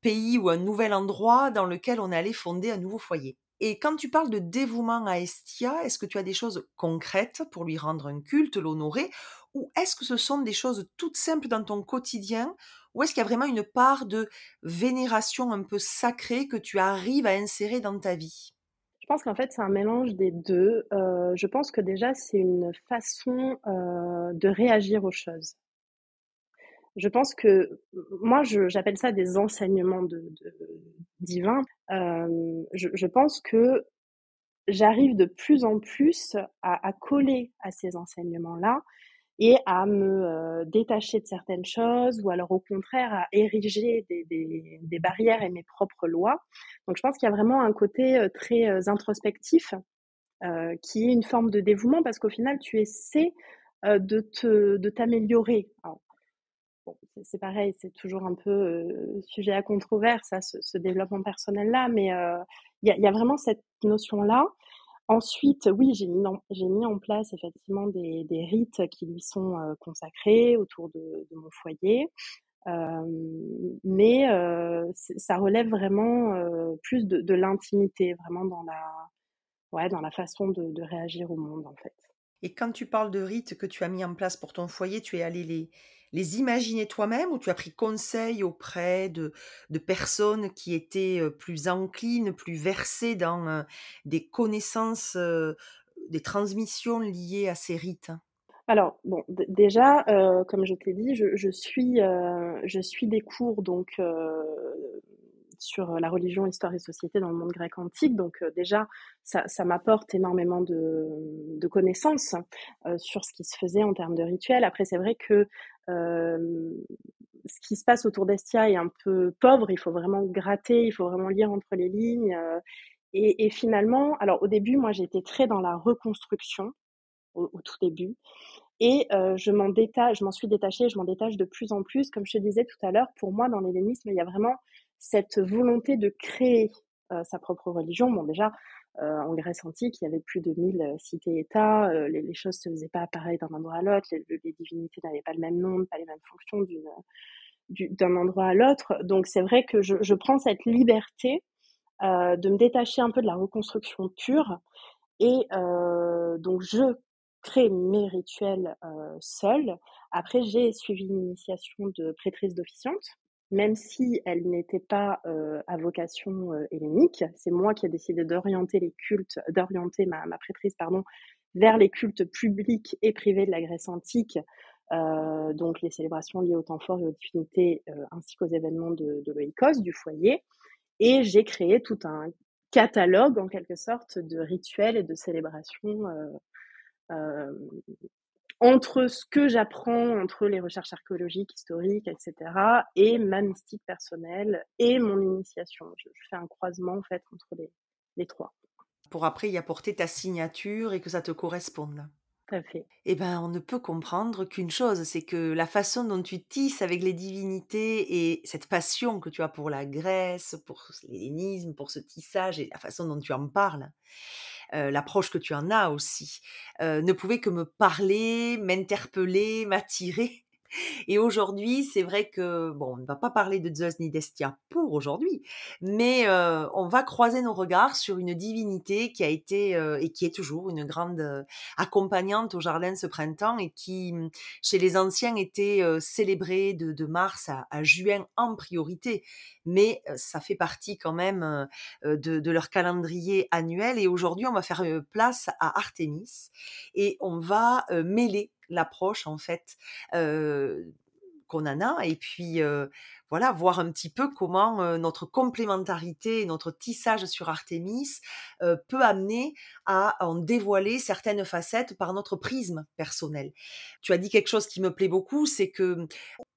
Speaker 1: pays ou un nouvel endroit dans lequel on allait fonder un nouveau foyer. Et quand tu parles de dévouement à Estia, est-ce que tu as des choses concrètes pour lui rendre un culte, l'honorer, ou est-ce que ce sont des choses toutes simples dans ton quotidien, ou est-ce qu'il y a vraiment une part de vénération un peu sacrée que tu arrives à insérer dans ta vie?
Speaker 2: Je pense qu'en fait c'est un mélange des deux. Euh, je pense que déjà c'est une façon euh, de réagir aux choses je pense que moi, j'appelle ça des enseignements divins. Euh, je, pense que j'arrive de plus en plus à, coller à ces enseignements-là et à me euh, détacher de certaines choses ou alors au contraire à ériger des, barrières et mes propres lois. Donc je pense qu'il y a vraiment un côté euh, très introspectif qui est une forme de dévouement parce qu'au final tu essaies de te de t'améliorer c'est pareil, c'est toujours un peu sujet à controverse, à ce, développement personnel-là, mais il y, a, vraiment cette notion-là. Ensuite, oui, j'ai mis, en place effectivement des, rites qui lui sont consacrés autour de, mon foyer. mais ça relève vraiment plus de, l'intimité, vraiment dans la, ouais, dans la façon de, de réagir au monde, en fait.
Speaker 1: Et quand tu parles de rites que tu as mis en place pour ton foyer, tu es allé les, les imaginer toi-même ou tu as pris conseil auprès de, de personnes qui étaient plus enclines, plus versées dans des connaissances, des transmissions liées à ces rites?
Speaker 2: Alors bon, déjà, comme je t'ai dit, je, je suis, je suis des cours donc sur la religion, histoire et société dans le monde grec antique. Donc déjà, ça, ça m'apporte énormément de, de connaissances sur ce qui se faisait en termes de rituels. Après, c'est vrai que ce qui se passe autour d'Estia est un peu pauvre, il faut vraiment gratter, il faut vraiment lire entre les lignes. Euh, et, finalement, alors au début, moi j'étais très dans la reconstruction, au, tout début, et euh, je m'en détache, je m'en suis détachée, je m'en détache de plus en plus. Comme je te disais tout à l'heure, pour moi, dans l'hellénisme, il y a vraiment cette volonté de créer euh, sa propre religion. Bon, déjà, euh, en Grèce antique, il y avait plus de 1000 euh, cités-États, euh, les, choses se faisaient pas pareil d'un endroit à l'autre, les, divinités n'avaient pas le même nom, pas les mêmes fonctions d'un endroit à l'autre. Donc c'est vrai que je, prends cette liberté de me détacher un peu de la reconstruction pure et donc je crée mes rituels. Après, j'ai suivi une initiation de prêtrise d'officiante, même si elle n'était pas à vocation hellénique. C'est moi qui ai décidé d'orienter les cultes, d'orienter ma, ma prêtrise pardon, vers les cultes publics et privés de la Grèce antique, euh, donc les célébrations liées au temps fort et aux divinités, euh, ainsi qu'aux événements de, de du foyer. Et j'ai créé tout un catalogue, en quelque sorte, de rituels et de célébrations euh, entre ce que j'apprends, entre les recherches archéologiques, historiques, etc., et ma mystique personnelle et mon initiation. Je, fais un croisement, en fait, entre les, les trois.
Speaker 1: Pour après y apporter ta signature et que ça te corresponde
Speaker 2: fait.
Speaker 1: Eh ben, on ne peut comprendre qu'une chose, c'est que la façon dont tu tisses avec les divinités et cette passion que tu as pour la Grèce, pour l'hellénisme, pour ce tissage et la façon dont tu en parles, euh, l'approche que tu en as aussi, euh, ne pouvait que me parler, m'interpeller, m'attirer et aujourd'hui, c'est vrai que, bon, on ne va pas parler de Zeus ni d'Estia pour aujourd'hui, mais euh, on va croiser nos regards sur une divinité qui a été euh, et qui est toujours une grande euh, accompagnante au jardin ce printemps et qui, mmh, chez les anciens, était célébrée de, mars à, juin en priorité, mais ça fait partie quand même de, de, leur calendrier annuel. Et aujourd'hui, on va faire place à Artémis et on va mêler l'approche en fait qu'on en a et puis voilà voir un petit peu comment notre complémentarité notre tissage sur Artemis peut amener à en dévoiler certaines facettes par notre prisme personnel. Tu as dit quelque chose qui me plaît beaucoup, c'est que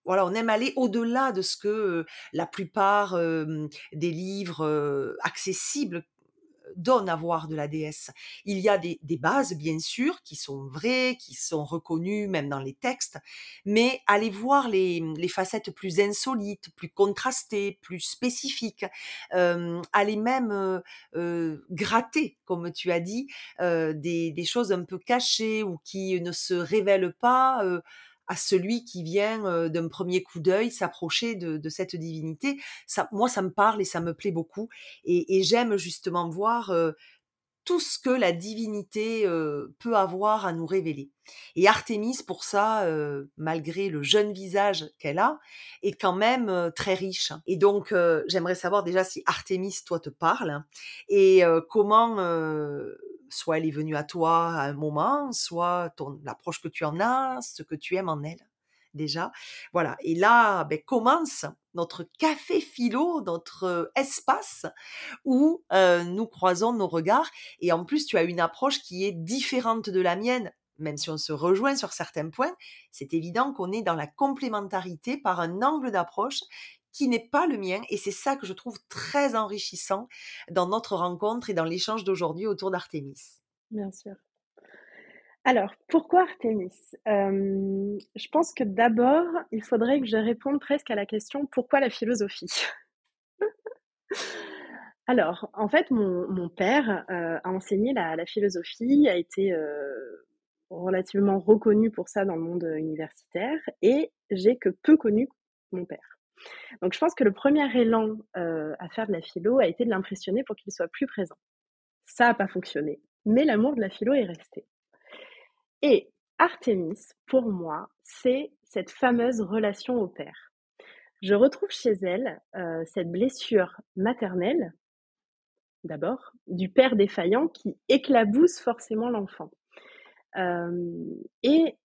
Speaker 1: voilà, on aime aller au-delà de ce que la plupart des livres accessibles donne à voir de la déesse. Il y a des, bases, bien sûr, qui sont vraies, qui sont reconnues même dans les textes, mais aller voir les, facettes plus insolites, plus contrastées, plus spécifiques, euh, aller même euh, euh, gratter, comme tu as dit, des, choses un peu cachées ou qui ne se révèlent pas à celui qui vient d'un premier coup d'œil s'approcher de, cette divinité. Ça, moi, ça me parle et ça me plaît beaucoup. Et, j'aime justement voir tout ce que la divinité peut avoir à nous révéler. Et Artémis, pour ça, malgré le jeune visage qu'elle a, est quand même très riche. Et donc, j'aimerais savoir déjà si Artémis, toi, te parle et comment soit elle est venue à toi à un moment, soit ton, l'approche que tu en as, ce que tu aimes en elle déjà. Voilà. Et là, ben, commence notre café philo, notre espace où nous croisons nos regards. Et en plus, tu as une approche qui est différente de la mienne. Même si on se rejoint sur certains points, c'est évident qu'on est dans la complémentarité par un angle d'approche qui n'est pas le mien. Et c'est ça que je trouve très enrichissant dans notre rencontre et dans l'échange d'aujourd'hui autour d'Artémis.
Speaker 2: Bien sûr. Alors, pourquoi Artémis Je pense que d'abord, il faudrait que je réponde presque à la question pourquoi la philosophie? (laughs) Alors, en fait, mon, père a enseigné la, philosophie, a été relativement reconnu pour ça dans le monde universitaire, et j'ai que peu connu mon père. Donc je pense que le premier élan euh, à faire de la philo a été de l'impressionner pour qu'il soit plus présent. Ça n'a pas fonctionné, mais l'amour de la philo est resté. Et Artemis, pour moi, c'est cette fameuse relation au père. Je retrouve chez elle euh, cette blessure maternelle, d'abord, du père défaillant qui éclabousse forcément l'enfant. Euh, et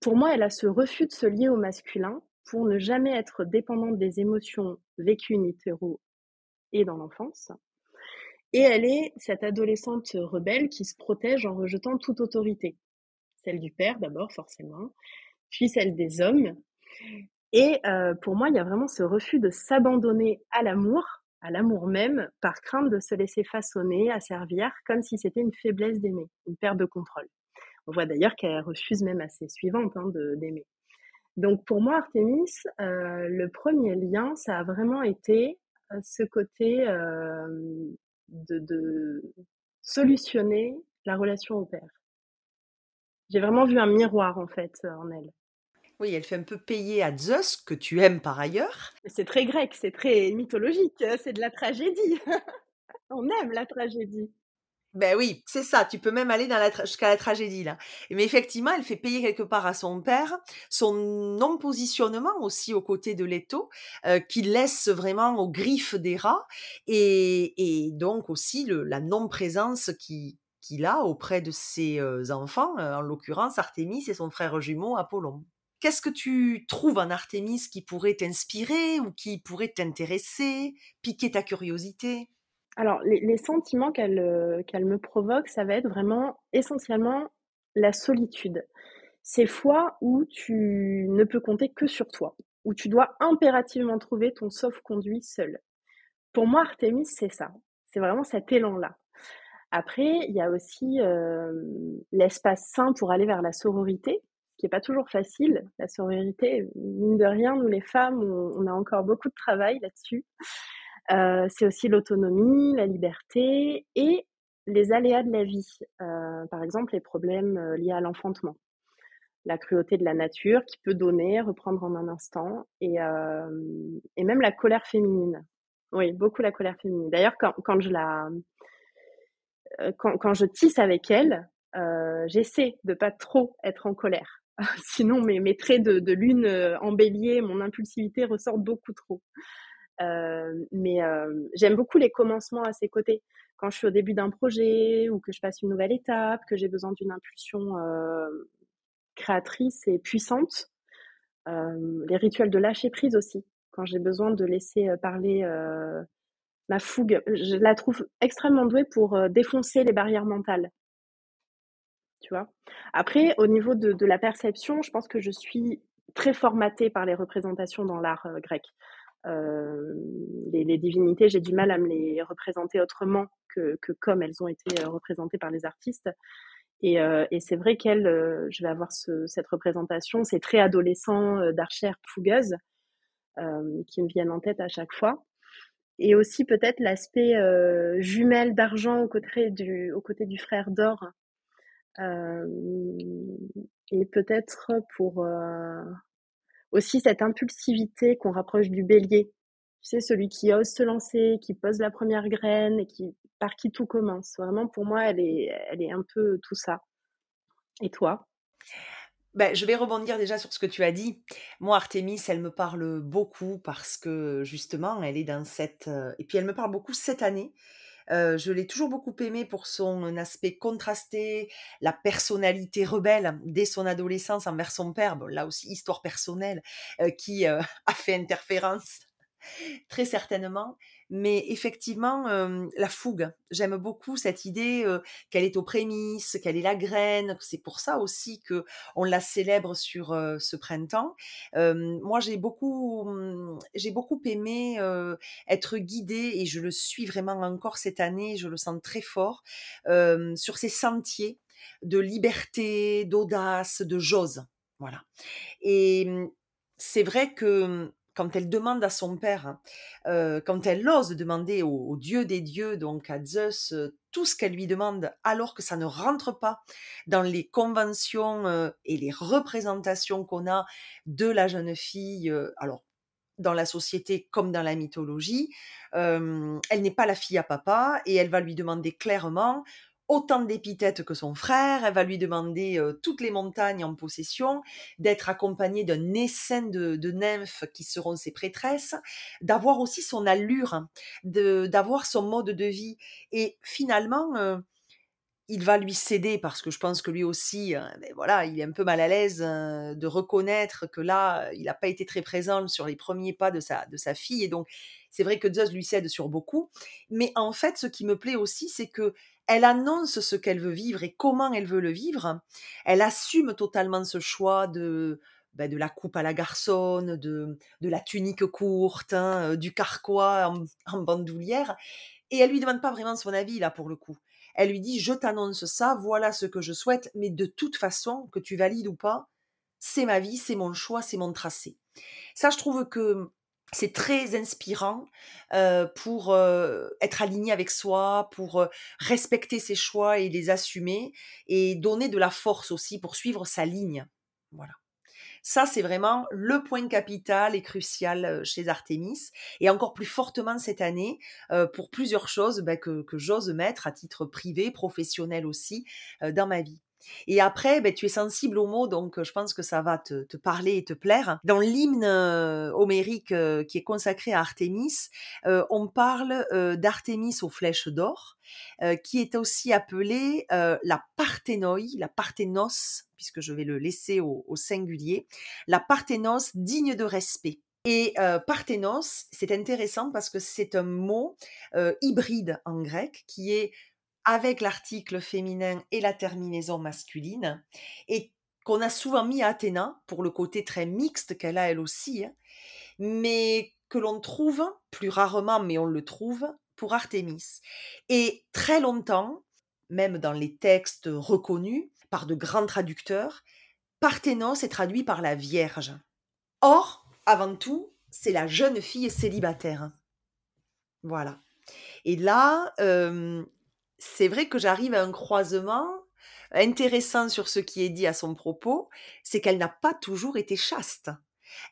Speaker 2: pour moi, elle a ce refus de se lier au masculin pour ne jamais être dépendante des émotions vécues in utero et dans l'enfance. Et elle est cette adolescente rebelle qui se protège en rejetant toute autorité. Celle du père d'abord, forcément, puis celle des hommes. Et euh, pour moi, il y a vraiment ce refus de s'abandonner à l'amour, à l'amour même, par crainte de se laisser façonner, asservir, comme si c'était une faiblesse d'aimer, une perte de contrôle. On voit d'ailleurs qu'elle refuse même à ses suivantes hein, d'aimer. Donc pour moi, Artemis, euh, le premier lien, ça a vraiment été euh, ce côté euh, de, de, solutionner la relation au père. J'ai vraiment vu un miroir en fait en elle.
Speaker 1: Oui, elle fait un peu payer à Zeus, que tu aimes par ailleurs.
Speaker 2: C'est très grec, c'est très mythologique, c'est de la tragédie. (laughs) On aime la tragédie.
Speaker 1: Ben oui, c'est ça, tu peux même aller dans la jusqu'à la tragédie là. Mais effectivement, elle fait payer quelque part à son père son non-positionnement aussi aux côtés de Leto, euh, qui laisse vraiment aux griffes des rats, et, et donc aussi le, la non-présence qui qu'il a auprès de ses euh, enfants, euh, en l'occurrence Artémis et son frère jumeau Apollon. Qu'est-ce que tu trouves en Artémis qui pourrait t'inspirer ou qui pourrait t'intéresser, piquer ta curiosité?
Speaker 2: Alors, les, sentiments euh, qu'elle me provoque, ça va être vraiment essentiellement la solitude. Ces fois où tu ne peux compter que sur toi, où tu dois impérativement trouver ton sauf-conduit seul. Pour moi, Artemis, c'est ça. C'est vraiment cet élan-là. Après, il y a aussi euh, l'espace sain pour aller vers la sororité, qui n'est pas toujours facile. La sororité, mine de rien, nous les femmes, on a encore beaucoup de travail là-dessus. Euh, c'est aussi l'autonomie, la liberté et les aléas de la vie. Euh, par exemple, les problèmes euh, liés à l'enfantement, la cruauté de la nature qui peut donner, reprendre en un instant, et, et même la colère féminine. Oui, beaucoup la colère féminine. D'ailleurs, quand, quand, je la, quand, quand, je tisse avec elle, j'essaie de pas trop être en colère. (laughs) Sinon, mes, mes traits de, de lune en bélier, mon impulsivité ressortent beaucoup trop. Mais j'aime beaucoup les commencements à ses côtés. Quand je suis au début d'un projet ou que je passe une nouvelle étape, que j'ai besoin d'une impulsion créatrice et puissante. les rituels de lâcher prise aussi. Quand j'ai besoin de laisser parler ma fougue, je la trouve extrêmement douée pour défoncer les barrières mentales. Tu vois? Après, au niveau de, de, la perception, je pense que je suis très formatée par les représentations dans l'art grec. Euh, les, divinités, j'ai du mal à me les représenter autrement que, comme elles ont été euh, représentées par les artistes. Et, euh, c'est vrai qu'elle, je vais avoir cette représentation, ces traits adolescents d'archère fougueuse qui me viennent en tête à chaque fois. Et aussi peut-être l'aspect jumelle d'argent aux côtés du, aux côtés du frère d'or. et peut-être pour aussi cette impulsivité qu'on rapproche du bélier. Tu sais, celui qui ose se lancer, qui pose la première graine et qui, par qui tout commence. Vraiment, pour moi, elle est, elle est un peu tout ça. Et toi?
Speaker 1: Ben, je vais rebondir déjà sur ce que tu as dit. Moi, Artemis, elle me parle beaucoup parce que justement, elle est dans cette... Euh, et puis, elle me parle beaucoup cette année je l'ai toujours beaucoup aimé pour son aspect contrasté, la personnalité rebelle dès son adolescence envers son père. là aussi, histoire personnelle qui (laughs) a fait interférence très certainement. Mais effectivement, la fougue, j'aime beaucoup cette idée qu'elle est aux prémices, qu'elle est la graine. C'est pour ça aussi que on la célèbre sur ce printemps. moi, j'ai beaucoup, mmh, j'ai beaucoup aimé être guidée et je le suis vraiment encore cette année. Je le sens très fort sur ces sentiers de liberté, d'audace, de j'ose. Voilà. Et mmh, c'est vrai que quand elle demande à son père, hein, quand elle ose demander au, dieu des dieux, donc à Zeus, tout ce qu'elle lui demande, alors que ça ne rentre pas dans les conventions et les représentations qu'on a de la jeune fille, alors dans la société comme dans la mythologie, elle n'est pas la fille à papa et elle va lui demander clairement autant d'épithètes que son frère, elle va lui demander euh, toutes les montagnes en possession, d'être accompagnée d'un essaim de, nymphes qui seront ses prêtresses, d'avoir aussi son allure, d'avoir son mode de vie. Et finalement, euh, il va lui céder parce que je pense que lui aussi, euh, ben voilà, il est un peu mal à l'aise de reconnaître que là, il n'a pas été très présent sur les premiers pas de sa, de sa fille. Et donc, c'est vrai que Zeus lui cède sur beaucoup. Mais en fait, ce qui me plaît aussi, c'est que elle annonce ce qu'elle veut vivre et comment elle veut le vivre. Elle assume totalement ce choix de, ben, de la coupe à la garçonne, de, de la tunique courte, hein, euh, du carquois en, en, bandoulière. Et elle lui demande pas vraiment son avis là pour le coup. Elle lui dit je t'annonce ça, voilà ce que je souhaite, mais de toute façon, que tu valides ou pas, c'est ma vie, c'est mon choix, c'est mon tracé. Ça, je trouve que c'est très inspirant pour être aligné avec soi, pour respecter ses choix et les assumer, et donner de la force aussi pour suivre sa ligne. Voilà. Ça, c'est vraiment le point capital et crucial chez Artemis, et encore plus fortement cette année pour plusieurs choses bah, que, j'ose mettre à titre privé, professionnel aussi, dans ma vie. Et après, ben, tu es sensible aux mots, donc je pense que ça va te, parler et te plaire. Dans l'hymne homérique qui est consacré à Artémis, on parle d'Artémis aux flèches d'or, qui est aussi appelée la parthénoi, la parthénos, puisque je vais le laisser au, singulier, la parthénos digne de respect. Et parthénos, c'est intéressant parce que c'est un mot hybride en grec qui est avec l'article féminin et la terminaison masculine, et qu'on a souvent mis à Athéna pour le côté très mixte qu'elle a elle aussi, hein, mais que l'on trouve, plus rarement, mais on le trouve, pour Artémis. Et très longtemps, même dans les textes reconnus par de grands traducteurs, Parthénos est traduit par la Vierge. Or, avant tout, c'est la jeune fille célibataire. Voilà. Et là, euh, c'est vrai que j'arrive à un croisement intéressant sur ce qui est dit à son propos, c'est qu'elle n'a pas toujours été chaste.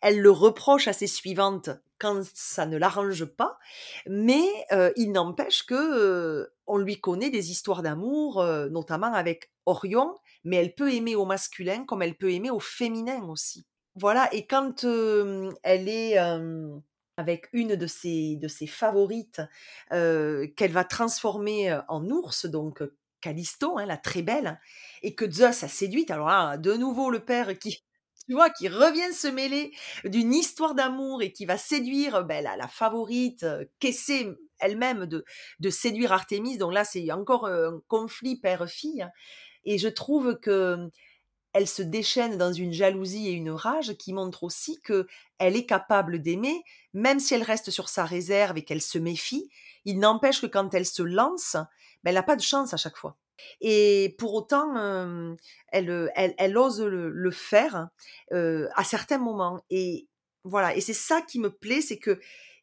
Speaker 1: Elle le reproche à ses suivantes quand ça ne l'arrange pas, mais euh, il n'empêche que euh, on lui connaît des histoires d'amour, euh, notamment avec Orion, mais elle peut aimer au masculin comme elle peut aimer au féminin aussi. Voilà, et quand elle est avec une de ses, de ses favorites qu'elle va transformer en ours, donc Callisto, hein, la très belle, et que Zeus a séduite. Alors là, de nouveau, le père qui, (laughs) tu vois, qui revient se mêler d'une histoire d'amour et qui va séduire ben, la, favorite, qu'essaie elle-même de, de séduire Artémis. Donc là, c'est encore un conflit père-fille. Et je trouve que elle se déchaîne dans une jalousie et une rage qui montrent aussi que elle est capable d'aimer, même si elle reste sur sa réserve et qu'elle se méfie. Il n'empêche que quand elle se lance, ben, elle n'a pas de chance à chaque fois. Et pour autant, elle, elle, ose le, faire à certains moments. Et voilà. Et c'est ça qui me plaît, c'est que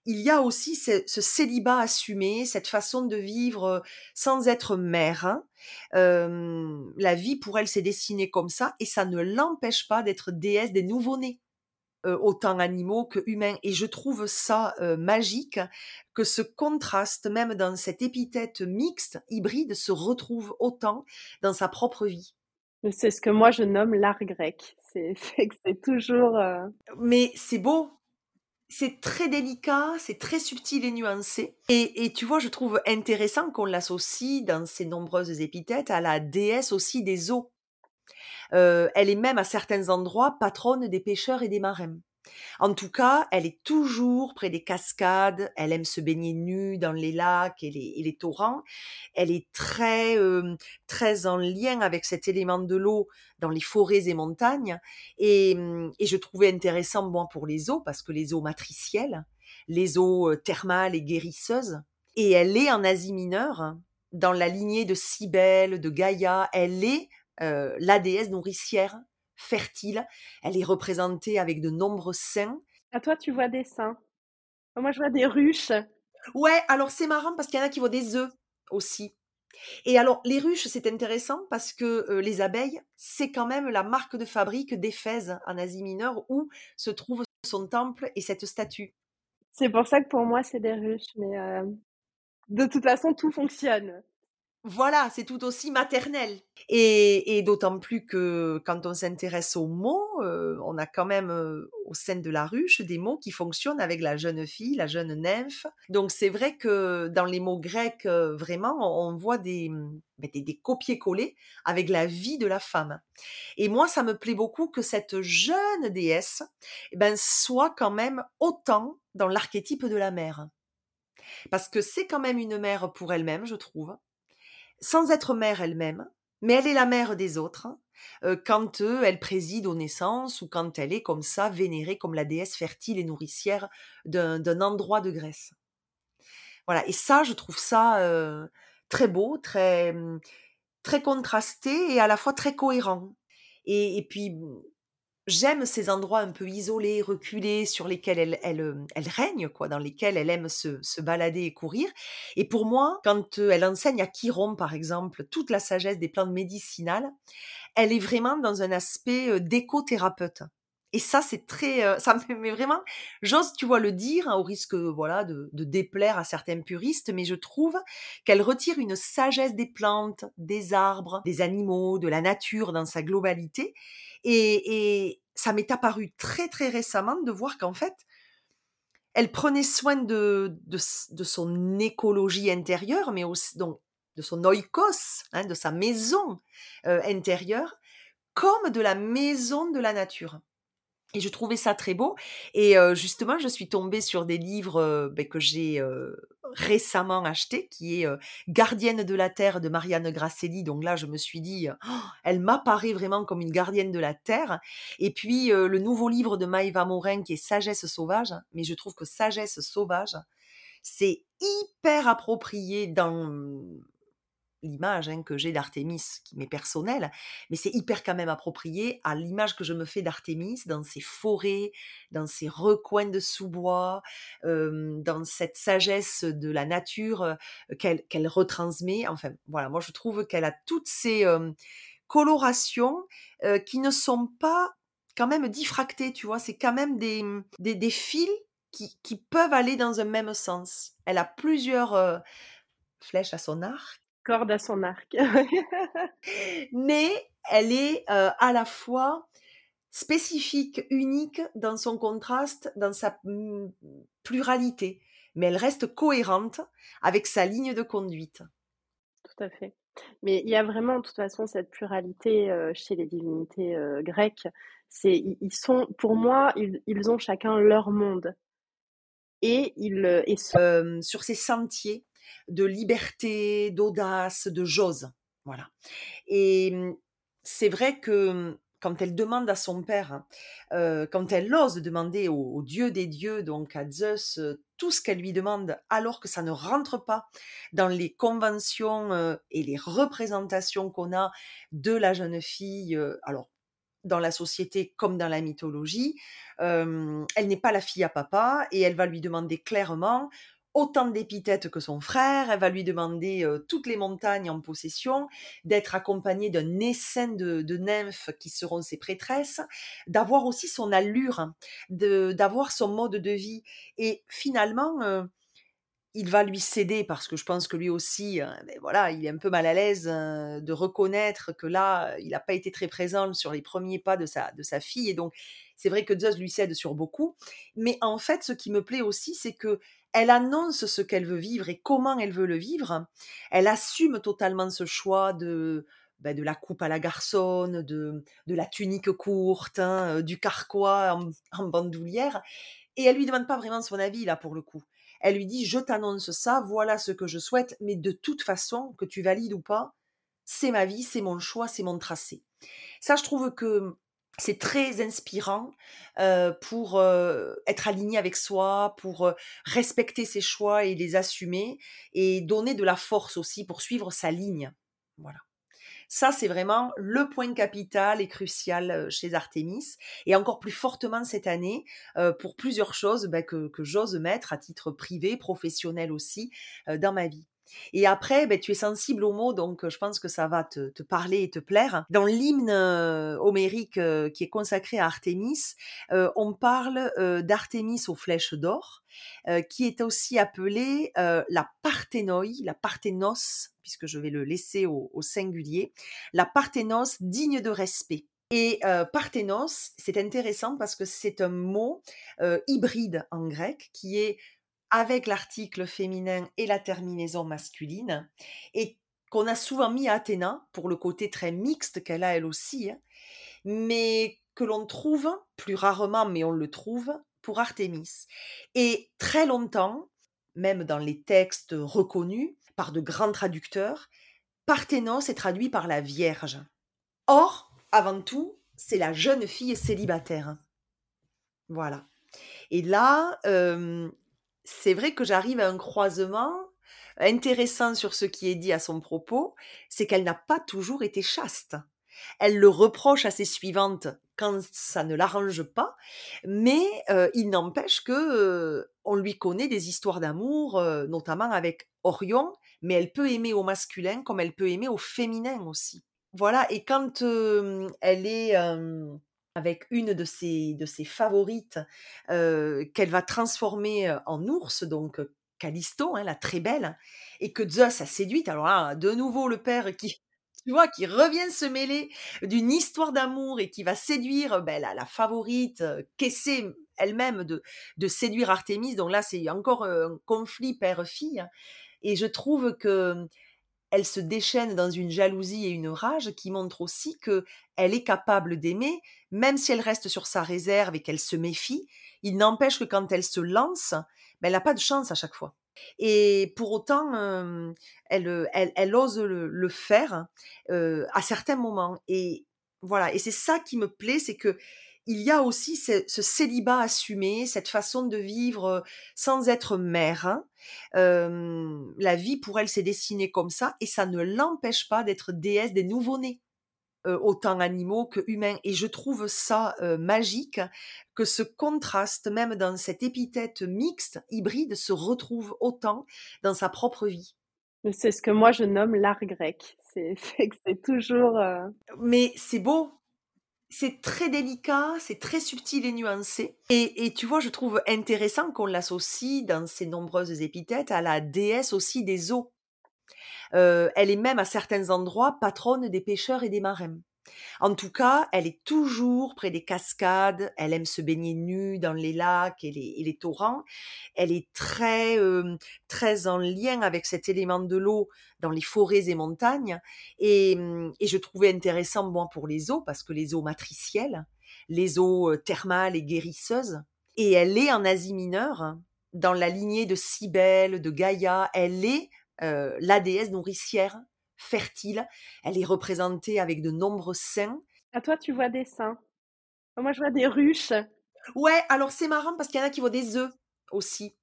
Speaker 1: il y a aussi ce, célibat assumé, cette façon de vivre sans être mère. Hein. la vie pour elle s'est dessinée comme ça et ça ne l'empêche pas d'être déesse des nouveau-nés, autant animaux que humains. Et je trouve ça magique que ce contraste, même dans cette épithète mixte, hybride, se retrouve autant dans sa propre vie.
Speaker 2: C'est ce que moi je nomme l'art grec. C'est (laughs) toujours.
Speaker 1: Mais c'est beau, c'est très délicat, c'est très subtil et nuancé. Et, tu vois, je trouve intéressant qu'on l'associe dans ses nombreuses épithètes à la déesse aussi des eaux. Euh, elle est même à certains endroits patronne des pêcheurs et des marins. En tout cas, elle est toujours près des cascades, elle aime se baigner nue dans les lacs et les, torrents. Elle est très, euh, très en lien avec cet élément de l'eau dans les forêts et montagnes. Et, je trouvais intéressant, moi, pour les eaux, parce que les eaux matricielles, les eaux euh, thermales et guérisseuses, et elle est en Asie mineure, dans la lignée de Cybèle, de Gaïa, elle est euh, la déesse nourricière fertile. Elle est représentée avec de nombreux seins.
Speaker 2: À toi, tu vois des seins. Moi, je vois des ruches.
Speaker 1: Ouais, alors c'est marrant parce qu'il y en a qui voient des œufs aussi. Et alors, les ruches, c'est intéressant parce que euh, les abeilles, c'est quand même la marque de fabrique d'Éphèse en Asie mineure où se trouve son temple et cette statue.
Speaker 2: C'est pour ça que pour moi, c'est des ruches. Mais euh, de toute façon, tout fonctionne.
Speaker 1: Voilà, c'est tout aussi maternel. Et, d'autant plus que quand on s'intéresse aux mots, euh, on a quand même euh, au sein de la ruche des mots qui fonctionnent avec la jeune fille, la jeune nymphe. Donc c'est vrai que dans les mots grecs, euh, vraiment, on, voit des, ben, des, des copier-coller avec la vie de la femme. Et moi, ça me plaît beaucoup que cette jeune déesse eh ben, soit quand même autant dans l'archétype de la mère. Parce que c'est quand même une mère pour elle-même, je trouve sans être mère elle-même, mais elle est la mère des autres, euh, quand elle préside aux naissances ou quand elle est comme ça vénérée comme la déesse fertile et nourricière d'un endroit de Grèce. Voilà, et ça, je trouve ça euh, très beau, très, très contrasté et à la fois très cohérent. Et puis, j'aime ces endroits un peu isolés, reculés, sur lesquels elle, elle, euh, elle règne, quoi, dans lesquels elle aime se, se, balader et courir. Et pour moi, quand euh, elle enseigne à Chiron, par exemple, toute la sagesse des plantes médicinales, elle est vraiment dans un aspect euh, d'éco-thérapeute. Et ça, c'est très, euh, ça vraiment, j'ose, tu vois, le dire, hein, au risque, voilà, de, déplaire à certains puristes, mais je trouve qu'elle retire une sagesse des plantes, des arbres, des animaux, de la nature dans sa globalité. Et, ça m'est apparu très, très récemment de voir qu'en fait, elle prenait soin de, son écologie intérieure, mais aussi donc, de son oikos, hein, de sa maison euh, intérieure, comme de la maison de la nature. Et je trouvais ça très beau. Et justement, je suis tombée sur des livres ben, que j'ai récemment achetés, qui est Gardienne de la Terre de Marianne Grasselli. Donc là, je me suis dit, «Oh, elle m'apparaît vraiment comme une gardienne de la Terre. Et puis, le nouveau livre de Maïva Morin, qui est Sagesse sauvage. Mais je trouve que Sagesse sauvage, c'est hyper approprié dans l'image hein, que j'ai d'Artémis, qui m'est personnelle, mais c'est hyper quand même approprié à l'image que je me fais d'Artémis dans ses forêts, dans ses recoins de sous-bois, dans cette sagesse de la nature qu'elle retransmet. Enfin, voilà, moi je trouve qu'elle a toutes ces colorations qui ne sont pas quand même diffractées, tu vois, c'est quand même des, des, des fils qui, qui, peuvent aller dans un même sens. Elle a plusieurs flèches à son arc
Speaker 2: corde à son arc. (laughs)
Speaker 1: Mais elle est euh, à la fois spécifique, unique dans son contraste, dans sa mm, pluralité, mais elle reste cohérente avec sa ligne de conduite.
Speaker 2: Tout à fait. Mais il y a vraiment, de toute façon, cette pluralité euh, chez les divinités euh, grecques. C'est, ils sont, pour moi, ils, ont chacun leur monde. Et ils, et
Speaker 1: sur ces sentiers, de liberté, d'audace, de j'ose. Voilà. Et mmh, c'est vrai que mmh, quand elle demande à son père, hein, euh, quand elle ose demander au, dieu des dieux, donc à Zeus, euh, tout ce qu'elle lui demande, alors que ça ne rentre pas dans les conventions euh, et les représentations qu'on a de la jeune fille, alors dans la société comme dans la mythologie, elle n'est pas la fille à papa et elle va lui demander clairement autant d'épithètes que son frère, elle va lui demander euh, toutes les montagnes en possession, d'être accompagnée d'un essaim de, nymphes qui seront ses prêtresses, d'avoir aussi son allure, d'avoir son mode de vie. Et finalement, euh, il va lui céder parce que je pense que lui aussi, euh, ben voilà, il est un peu mal à l'aise de reconnaître que là, il n'a pas été très présent sur les premiers pas de sa, de sa fille. Et donc, c'est vrai que Zeus lui cède sur beaucoup. Mais en fait, ce qui me plaît aussi, c'est que elle annonce ce qu'elle veut vivre et comment elle veut le vivre. Elle assume totalement ce choix de, ben, de la coupe à la garçonne, de, de la tunique courte, hein, euh, du carquois en, bandoulière. Et elle lui demande pas vraiment son avis là pour le coup. Elle lui dit je t'annonce ça, voilà ce que je souhaite, mais de toute façon, que tu valides ou pas, c'est ma vie, c'est mon choix, c'est mon tracé. Ça, je trouve que c'est très inspirant pour être aligné avec soi, pour respecter ses choix et les assumer, et donner de la force aussi pour suivre sa ligne. Voilà. Ça, c'est vraiment le point capital et crucial chez Artemis, et encore plus fortement cette année pour plusieurs choses bah, que j'ose mettre à titre privé, professionnel aussi, dans ma vie. Et après, ben, tu es sensible aux mots, donc je pense que ça va te, te parler et te plaire. Dans l'hymne homérique qui est consacré à Artémis, on parle d'Artémis aux flèches d'or, qui est aussi appelée la parthénoi, la parthénos, puisque je vais le laisser au, singulier, la parthénos digne de respect. Et euh, parthénos, c'est intéressant parce que c'est un mot hybride en grec qui est avec l'article féminin et la terminaison masculine, et qu'on a souvent mis à Athéna pour le côté très mixte qu'elle a elle aussi, hein, mais que l'on trouve, plus rarement, mais on le trouve, pour Artémis. Et très longtemps, même dans les textes reconnus par de grands traducteurs, Parthénos est traduit par la Vierge. Or, avant tout, c'est la jeune fille célibataire. Voilà. Et là, euh, c'est vrai que j'arrive à un croisement intéressant sur ce qui est dit à son propos, c'est qu'elle n'a pas toujours été chaste. Elle le reproche à ses suivantes quand ça ne l'arrange pas, mais euh, il n'empêche que euh, on lui connaît des histoires d'amour, euh, notamment avec Orion, mais elle peut aimer au masculin comme elle peut aimer au féminin aussi. Voilà, et quand elle est avec une de ses, de ses favorites qu'elle va transformer en ours, donc Callisto, hein, la très belle, et que Zeus a séduite. Alors là, de nouveau, le père qui, (laughs) tu vois, qui revient se mêler d'une histoire d'amour et qui va séduire ben, la, favorite, qu'essaie elle-même de, de séduire Artémis. Donc là, c'est encore un conflit père-fille. Et je trouve que elle se déchaîne dans une jalousie et une rage qui montrent aussi que elle est capable d'aimer, même si elle reste sur sa réserve et qu'elle se méfie. Il n'empêche que quand elle se lance, ben, elle n'a pas de chance à chaque fois. Et pour autant, elle, elle, ose le, faire à certains moments. Et voilà. Et c'est ça qui me plaît, c'est que il y a aussi ce, célibat assumé, cette façon de vivre sans être mère. Hein. la vie pour elle s'est dessinée comme ça et ça ne l'empêche pas d'être déesse des nouveau-nés, autant animaux que humains. Et je trouve ça magique que ce contraste, même dans cette épithète mixte, hybride, se retrouve autant dans sa propre vie.
Speaker 2: C'est ce que moi je nomme l'art grec. C'est (laughs) toujours.
Speaker 1: Mais c'est beau, c'est très délicat, c'est très subtil et nuancé. Et, tu vois, je trouve intéressant qu'on l'associe dans ses nombreuses épithètes à la déesse aussi des eaux. Euh, elle est même à certains endroits patronne des pêcheurs et des marins. En tout cas, elle est toujours près des cascades, elle aime se baigner nue dans les lacs et les, torrents. Elle est très, euh, très en lien avec cet élément de l'eau dans les forêts et montagnes. Et, hum, je trouvais intéressant, moi, pour les eaux, parce que les eaux matricielles, les eaux euh, thermales et guérisseuses, et elle est en Asie mineure, dans la lignée de Cybèle, de Gaïa, elle est euh, la déesse nourricière fertile. Elle est représentée avec de nombreux seins.
Speaker 2: À toi, tu vois des seins. Moi, je vois des ruches.
Speaker 1: Ouais, alors c'est marrant parce qu'il y en a qui voient des œufs aussi.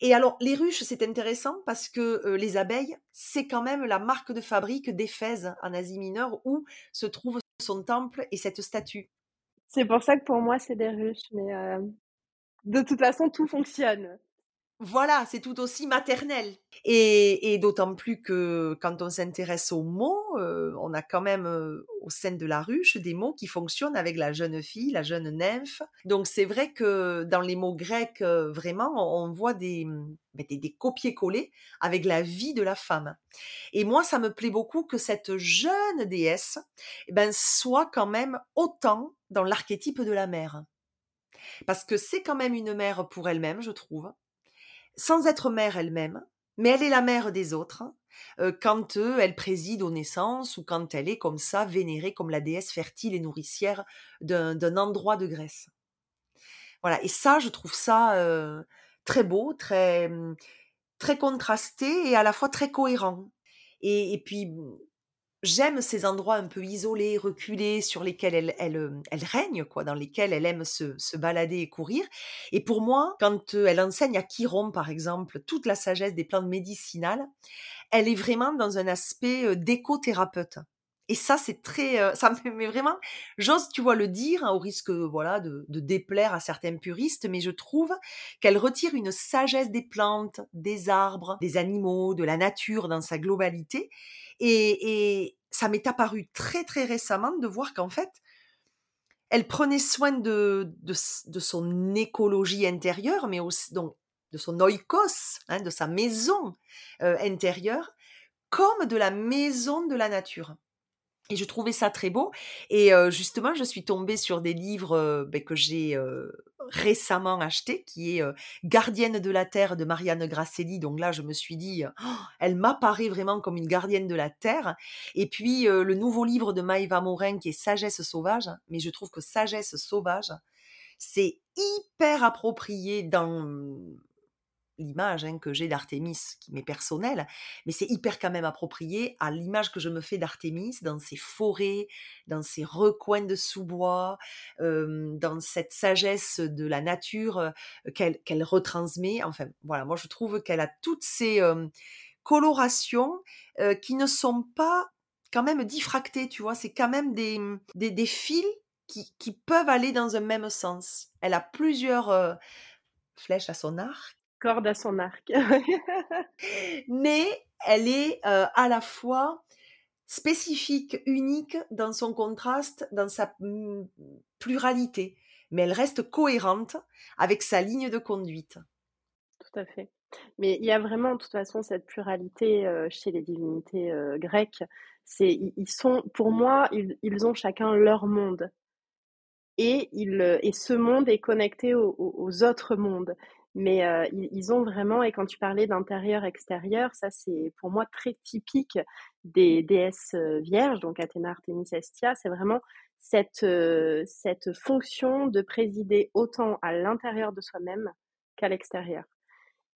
Speaker 1: Et alors, les ruches, c'est intéressant parce que euh, les abeilles, c'est quand même la marque de fabrique d'Éphèse en Asie mineure où se trouve son temple et cette statue.
Speaker 2: C'est pour ça que pour moi, c'est des ruches. Mais euh, de toute façon, tout fonctionne.
Speaker 1: Voilà, c'est tout aussi maternel. Et, d'autant plus que quand on s'intéresse aux mots, euh, on a quand même euh, au sein de la ruche des mots qui fonctionnent avec la jeune fille, la jeune nymphe. Donc c'est vrai que dans les mots grecs, euh, vraiment, on voit des, ben, des, des copier-coller avec la vie de la femme. Et moi, ça me plaît beaucoup que cette jeune déesse eh ben, soit quand même autant dans l'archétype de la mère. Parce que c'est quand même une mère pour elle-même, je trouve sans être mère elle-même, mais elle est la mère des autres, euh, quand euh, elle préside aux naissances ou quand elle est comme ça vénérée comme la déesse fertile et nourricière d'un endroit de Grèce. Voilà, et ça, je trouve ça très beau, très, très contrasté et à la fois très cohérent. Et, et puis, j'aime ces endroits un peu isolés, reculés, sur lesquels elle, elle, euh, elle règne, quoi, dans lesquels elle aime se, se, balader et courir. Et pour moi, quand euh, elle enseigne à Chiron, par exemple, toute la sagesse des plantes médicinales, elle est vraiment dans un aspect euh, d'éco-thérapeute. Et ça, c'est très, ça me met vraiment, j'ose, tu vois, le dire, hein, au risque, voilà, de, déplaire à certains puristes, mais je trouve qu'elle retire une sagesse des plantes, des arbres, des animaux, de la nature dans sa globalité, et, ça m'est apparu très très récemment de voir qu'en fait, elle prenait soin de, de, son écologie intérieure, mais aussi donc, de son oikos, hein, de sa maison intérieure, comme de la maison de la nature. Et je trouvais ça très beau. Et justement, je suis tombée sur des livres ben, que j'ai récemment achetés, qui est Gardienne de la Terre de Marianne Grasselli. Donc là, je me suis dit, «Oh, elle m'apparaît vraiment comme une gardienne de la Terre. Et puis, le nouveau livre de Maëva Morin, qui est Sagesse sauvage. Mais je trouve que Sagesse sauvage, c'est hyper approprié dans l'image hein, que j'ai d'Artémis, qui m'est personnelle, mais c'est hyper quand même approprié à l'image que je me fais d'Artémis dans ses forêts, dans ses recoins de sous-bois, dans cette sagesse de la nature qu'elle retransmet. Enfin, voilà, moi je trouve qu'elle a toutes ces colorations qui ne sont pas quand même diffractées, tu vois, c'est quand même des, des, des fils qui, qui, peuvent aller dans un même sens. Elle a plusieurs flèches à son arc
Speaker 2: corde à son arc. (laughs)
Speaker 1: Mais elle est à la fois spécifique, unique dans son contraste, dans sa mm, pluralité, mais elle reste cohérente avec sa ligne de conduite.
Speaker 2: Tout à fait. Mais il y a vraiment, de toute façon, cette pluralité euh, chez les divinités euh, grecques. C'est, ils, sont, pour moi, ils, ont chacun leur monde. Et, il, et ce monde est connecté aux autres mondes. Mais euh, ils, ont vraiment, et quand tu parlais d'intérieur-extérieur, ça c'est pour moi très typique des déesses euh, vierges, donc Athéna, Artémis, Estia, c'est vraiment cette, euh, cette fonction de présider autant à l'intérieur de soi-même qu'à l'extérieur.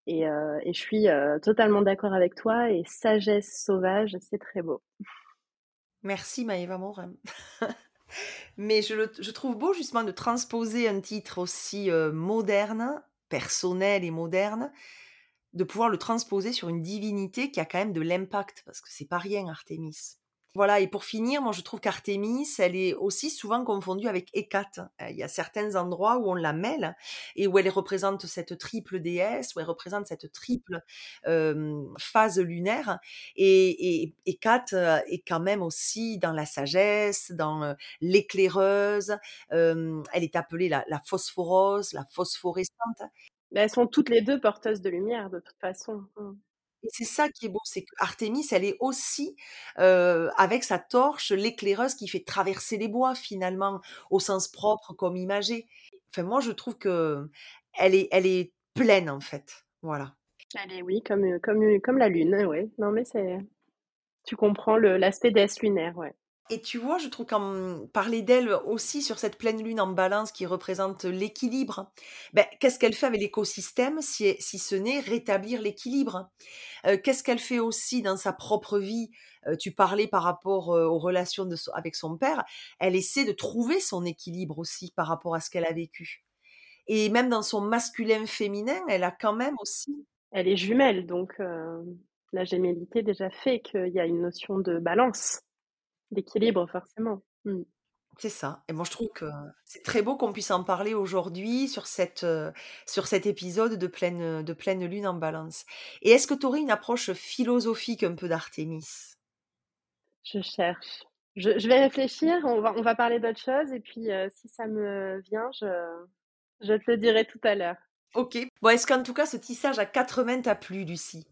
Speaker 2: Et, et, je suis totalement d'accord avec toi, et sagesse sauvage, c'est très beau.
Speaker 1: Merci Maëva Morin. (laughs) Mais je, je, trouve beau justement de transposer un titre aussi moderne personnel et moderne, de pouvoir le transposer sur une divinité qui a quand même de l'impact, parce que c'est pas rien Artémis. Voilà, et pour finir, moi je trouve qu'Artémis, elle est aussi souvent confondue avec Hécate. Euh, il y a certains endroits où on la mêle et où elle représente cette triple déesse, où elle représente cette triple phase lunaire. Et, Hécate euh, est quand même aussi dans la sagesse, dans euh, l'éclaireuse. elle est appelée la, la phosphorose, la phosphorescente.
Speaker 2: Mais elles sont toutes les deux porteuses de lumière, de toute façon.
Speaker 1: Et c'est ça qui est beau, c'est qu'Artémis, elle est aussi, avec sa torche, l'éclaireuse qui fait traverser les bois, finalement, au sens propre comme imagé. Enfin, moi, je trouve que elle est, elle est pleine, en fait. Voilà.
Speaker 2: Elle est, oui, comme, comme, comme la lune, oui. Non, mais c'est... Tu comprends l'aspect déesse lunaire, ouais.
Speaker 1: Et tu vois, je trouve qu'en parler d'elle aussi sur cette pleine lune en balance qui représente l'équilibre, ben, qu'est-ce qu'elle fait avec l'écosystème si, si ce n'est rétablir l'équilibre? Euh, Qu'est-ce qu'elle fait aussi dans sa propre vie? Euh, Tu parlais par rapport euh, aux relations avec son père, elle essaie de trouver son équilibre aussi par rapport à ce qu'elle a vécu. Et même dans son masculin-féminin, elle a quand même aussi...
Speaker 2: Elle est jumelle, donc la gémellité déjà fait qu'il y a une notion de balance. D'équilibre, forcément. Mmh.
Speaker 1: C'est ça. Et moi, je trouve que c'est très beau qu'on puisse en parler aujourd'hui sur, cette, sur cet épisode de pleine, de pleine lune en balance. Et est-ce que tu aurais une approche philosophique un peu d'Artémis?
Speaker 2: Je cherche. Je, je, vais réfléchir. On va, on va parler d'autre chose. Et puis, si ça me vient, je, je te le dirai tout à l'heure.
Speaker 1: Ok. Bon, est-ce qu'en tout cas, ce tissage à quatre mains t'a plu, Lucie?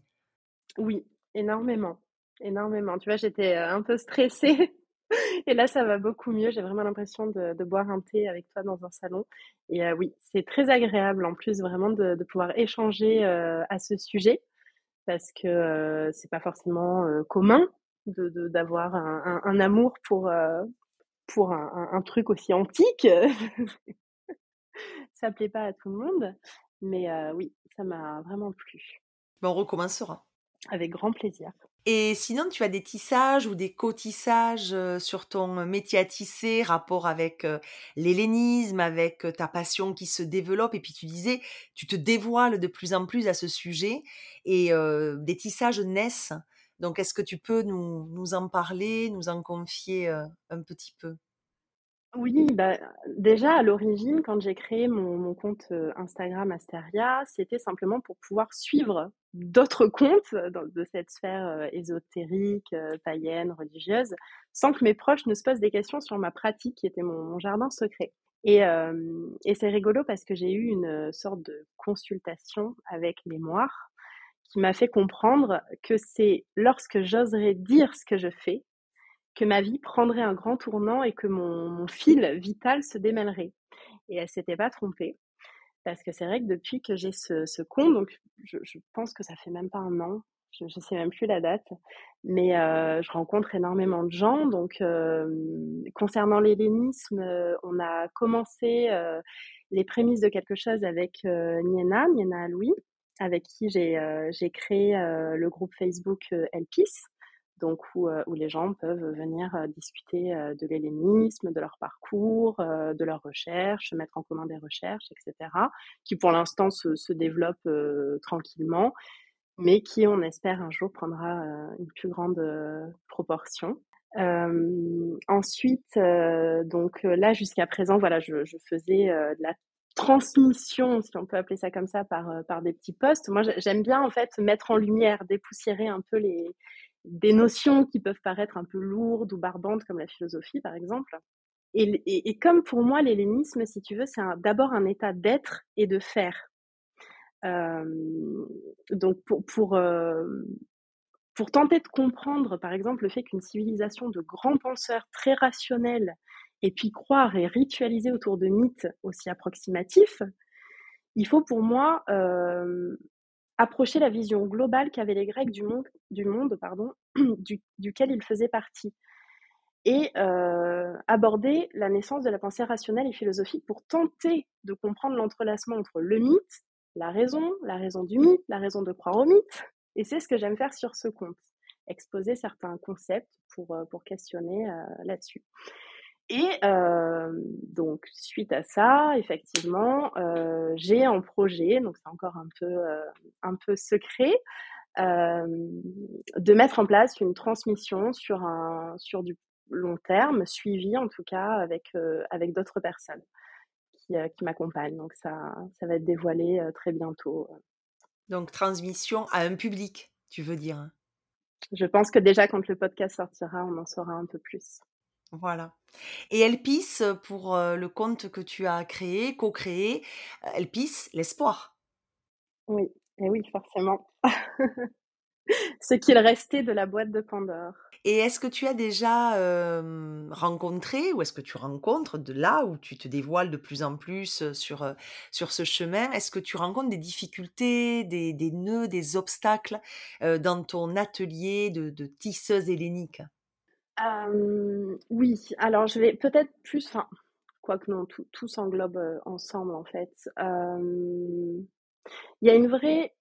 Speaker 2: Oui, énormément énormément. Tu vois, j'étais un peu stressée. (laughs) Et là, ça va beaucoup mieux. J'ai vraiment l'impression de, boire un thé avec toi dans un salon. Et oui, c'est très agréable en plus vraiment de, pouvoir échanger à ce sujet parce que c'est pas forcément commun de d'avoir un, un, amour pour pour un, un, truc aussi antique. (laughs) ça plaît pas à tout le monde, mais oui, ça m'a vraiment plu.
Speaker 1: Ben, on recommencera.
Speaker 2: Avec grand plaisir.
Speaker 1: Et sinon, tu as des tissages ou des cotissages euh, sur ton métier à tisser, rapport avec euh, l'hellénisme, avec euh, ta passion qui se développe? Et puis tu disais, tu te dévoiles de plus en plus à ce sujet et des tissages naissent. Donc, est-ce que tu peux nous, nous en parler, nous en confier un petit peu?
Speaker 2: Oui, bah, déjà à l'origine, quand j'ai créé mon, compte Instagram Asteria, c'était simplement pour pouvoir suivre d'autres comptes de cette sphère ésotérique, païenne, religieuse, sans que mes proches ne se posent des questions sur ma pratique qui était mon, jardin secret. Et, et c'est rigolo parce que j'ai eu une sorte de consultation avec mémoire qui m'a fait comprendre que c'est lorsque j'oserais dire ce que je fais que ma vie prendrait un grand tournant et que mon, fil vital se démêlerait. Et elle s'était pas trompée. Parce que c'est vrai que depuis que j'ai ce, compte, donc je, pense que ça fait même pas un an, je ne sais même plus la date, mais euh, je rencontre énormément de gens. Donc, euh, concernant l'hellénisme, on a commencé euh, les prémices de quelque chose avec Niena, Niena Louis, avec qui j'ai créé le groupe Facebook Elpis donc où, euh, où, les gens peuvent venir euh, discuter euh, de l'hellénisme, de leur parcours, de leurs recherches, mettre en commun des recherches, etc., qui pour l'instant se, se développent tranquillement, mais qui, on espère, un jour prendra une plus grande proportion. ensuite, donc là, jusqu'à présent, voilà, je, faisais de la transmission, si on peut appeler ça comme ça, par, par des petits posts. Moi, j'aime bien en fait mettre en lumière, dépoussiérer un peu les, des notions qui peuvent paraître un peu lourdes ou barbantes, comme la philosophie, par exemple. Et, et, comme pour moi, l'hellénisme, si tu veux, c'est d'abord un état d'être et de faire. Donc, pour, pour, pour tenter de comprendre, par exemple, le fait qu'une civilisation de grands penseurs très rationnels et puis croire et ritualiser autour de mythes aussi approximatifs, il faut pour moi approcher la vision globale qu'avaient les Grecs du monde, du monde pardon, (clears throat) du, duquel ils faisaient partie, et euh, aborder la naissance de la pensée rationnelle et philosophique pour tenter de comprendre l'entrelacement entre le mythe, la raison, la raison du mythe, la raison de croire au mythe, et c'est ce que j'aime faire sur ce compte, exposer certains concepts pour, euh, pour questionner euh, là-dessus. Et euh, donc, suite à ça, effectivement, euh, j'ai un projet, donc c'est encore un peu, euh, un peu secret, de mettre en place une transmission sur, un, sur du long terme, suivi en tout cas avec, avec d'autres personnes qui, qui m'accompagnent. Donc, ça, ça va être dévoilé très bientôt.
Speaker 1: Donc, transmission à un public, tu veux dire hein?
Speaker 2: Je pense que déjà, quand le podcast sortira, on en saura un peu plus.
Speaker 1: Voilà. Et Elpis, pour le compte que tu as créé, co-créé, Elpis, l'espoir.
Speaker 2: Oui, et oui, forcément. (laughs) Ce qu'il restait de la boîte de Pandore.
Speaker 1: Et est-ce que tu as déjà euh, rencontré, ou est-ce que tu rencontres de là où tu te dévoiles de plus en plus sur, sur ce chemin, est-ce que tu rencontres des difficultés, des, des nœuds, des obstacles euh, dans ton atelier de, de tisseuse hellénique?
Speaker 2: Euh, oui, alors je vais peut-être plus, enfin, quoique non, tout, tout s'englobe euh, ensemble en fait. Euh, il y a une vraie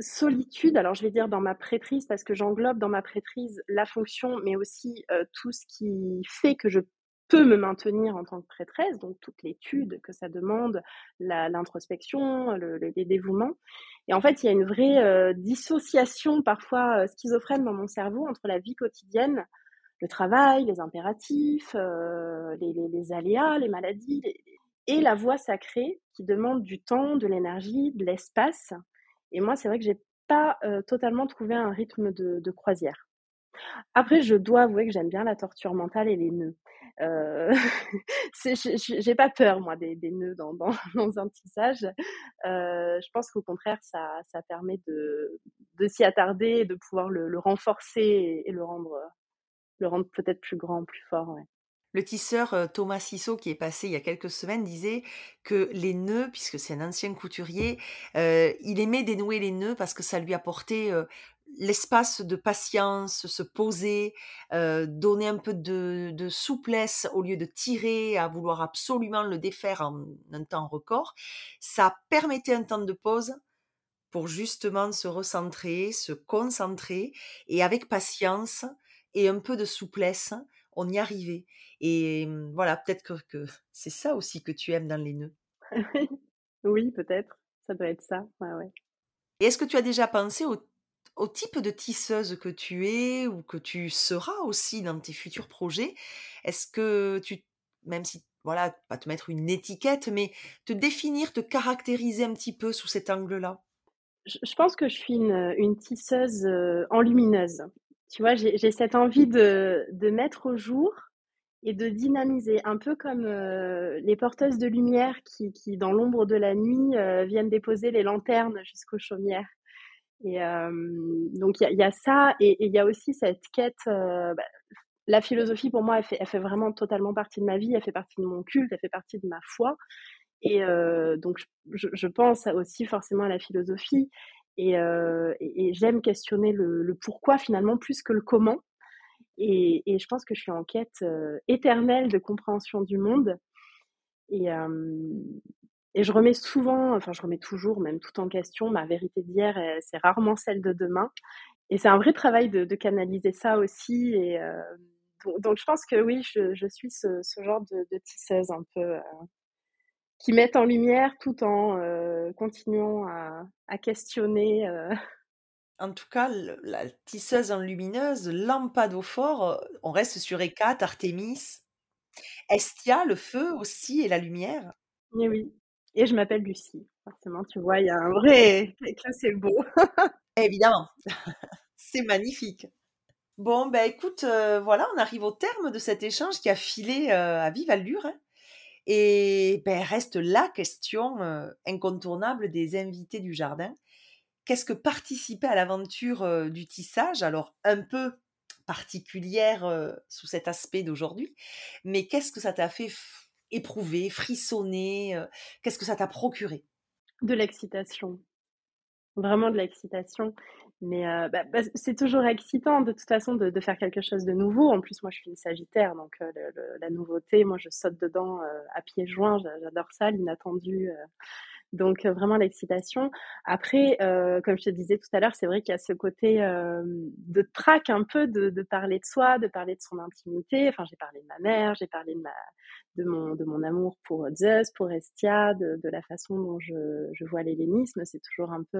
Speaker 2: solitude, alors je vais dire dans ma prêtrise, parce que j'englobe dans ma prêtrise la fonction, mais aussi tout ce qui fait que je peux me maintenir en tant que prêtresse, donc toute l'étude que ça demande, l'introspection, le, les dévouements. Et en fait, il y a une vraie dissociation parfois schizophrène dans mon cerveau entre la vie quotidienne le travail, les impératifs, euh, les, aléas, les maladies, et la voie sacrée qui demande du temps, de l'énergie, de l'espace. Et moi, c'est vrai que j'ai pas euh, totalement trouvé un rythme de, croisière. Après, je dois avouer que j'aime bien la torture mentale et les nœuds. Euh, (laughs) j'ai pas peur, moi, des, nœuds dans, dans, (laughs) dans, un tissage. Euh, je pense qu'au contraire, ça, ça permet de, de s'y attarder, de pouvoir le, renforcer et, le rendre le rendre peut-être plus grand, plus fort.
Speaker 1: Le tisseur Thomas Sissot, qui est passé il y a quelques semaines, disait que les nœuds, puisque c'est un ancien couturier, il aimait dénouer les nœuds parce que ça lui apportait l'espace de patience, se poser, donner un peu de, souplesse au lieu de tirer, à vouloir absolument le défaire en un temps record. Ça permettait un temps de pause pour justement se recentrer, se concentrer et avec patience et un peu de souplesse, on y arrivait. Et mmh, voilà, peut-être que, que (laughs) c'est ça aussi que tu aimes dans les nœuds. (laughs)
Speaker 2: oui, peut-être. Ça doit être ça. Ouais, ouais.
Speaker 1: Et est-ce que tu as déjà pensé au, au, type de tisseuse que tu es ou que tu seras aussi dans tes futurs projets? Est-ce que tu, même si, voilà, pas te mettre une étiquette, mais te définir, te caractériser un petit peu sous cet angle-là?
Speaker 2: Je pense que je suis une, une tisseuse enlumineuse. Tu vois, j'ai cette envie de, de, mettre au jour et de dynamiser, un peu comme euh, les porteuses de lumière qui, qui dans l'ombre de la nuit, euh, viennent déposer les lanternes jusqu'aux chaumières. Et euh, donc, il y, a ça, et il y a aussi cette quête. Bah, la philosophie, pour moi, elle fait, elle fait, vraiment totalement partie de ma vie, elle fait partie de mon culte, elle fait partie de ma foi. Et donc, je pense aussi forcément à la philosophie. Et, euh, et, j'aime questionner le, pourquoi finalement plus que le comment. Et, je pense que je suis en quête euh, éternelle de compréhension du monde. Et, euh, et je remets souvent, enfin je remets toujours, même tout en question, ma vérité d'hier, c'est rarement celle de demain. Et c'est un vrai travail de, canaliser ça aussi. Et donc, je pense que oui, je, suis ce, genre de, de, tisseuse un peu qui mettent en lumière tout en euh, continuant à, à questionner. Euh...
Speaker 1: En tout cas, la tisseuse en lumineuse, lampadophore, on reste sur Hécate, Artémis, Estia, le feu aussi et la lumière?
Speaker 2: Et oui, et je m'appelle Lucie. Forcément, tu vois, il y a un vrai. C'est beau. (laughs)
Speaker 1: Évidemment, (laughs) c'est magnifique. Bon, ben écoute, euh, voilà, on arrive au terme de cet échange qui a filé euh, à vive allure. hein. Et ben, reste la question incontournable des invités du jardin. Qu'est-ce que participer à l'aventure du tissage, alors un peu particulière sous cet aspect d'aujourd'hui, mais qu'est-ce que ça t'a fait éprouver, frissonner, qu'est-ce que ça t'a procuré?
Speaker 2: De l'excitation. Vraiment de l'excitation. Mais euh, bah, bah, c'est toujours excitant de toute façon de, de faire quelque chose de nouveau. En plus, moi, je suis une Sagittaire, donc euh, le- le- la nouveauté, moi, je saute dedans euh, à pieds joints. J'a- J'adore ça, l'inattendu. euh. Donc, euh, vraiment l'excitation. Après, comme je te disais tout à l'heure, c'est vrai qu'il y a ce côté de trac un peu de, de parler de soi, de parler de son intimité. Enfin, j'ai parlé de ma mère, j'ai parlé de, ma, de, mon, de mon amour pour Zeus, pour Estia, de, de la façon dont je, je vois l'hellénisme. C'est toujours un peu...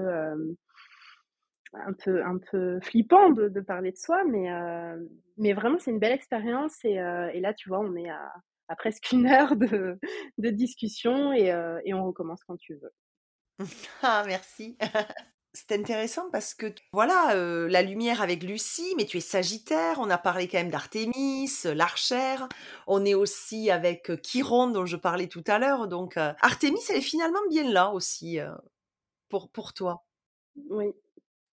Speaker 2: un peu, un peu flippant de, de parler de soi, mais, euh, mais vraiment, c'est une belle expérience. Et, euh, et là, tu vois, on est à, à presque une heure de, de discussion et, euh, et on recommence quand tu veux. (laughs)
Speaker 1: Ah, merci. (laughs) C'est intéressant parce que voilà, la lumière avec Lucie, mais tu es Sagittaire, on a parlé quand même d'Artémis, l'archère, on est aussi avec Chiron dont je parlais tout à l'heure, donc Artémis elle est finalement bien là aussi pour, pour toi.
Speaker 2: Oui,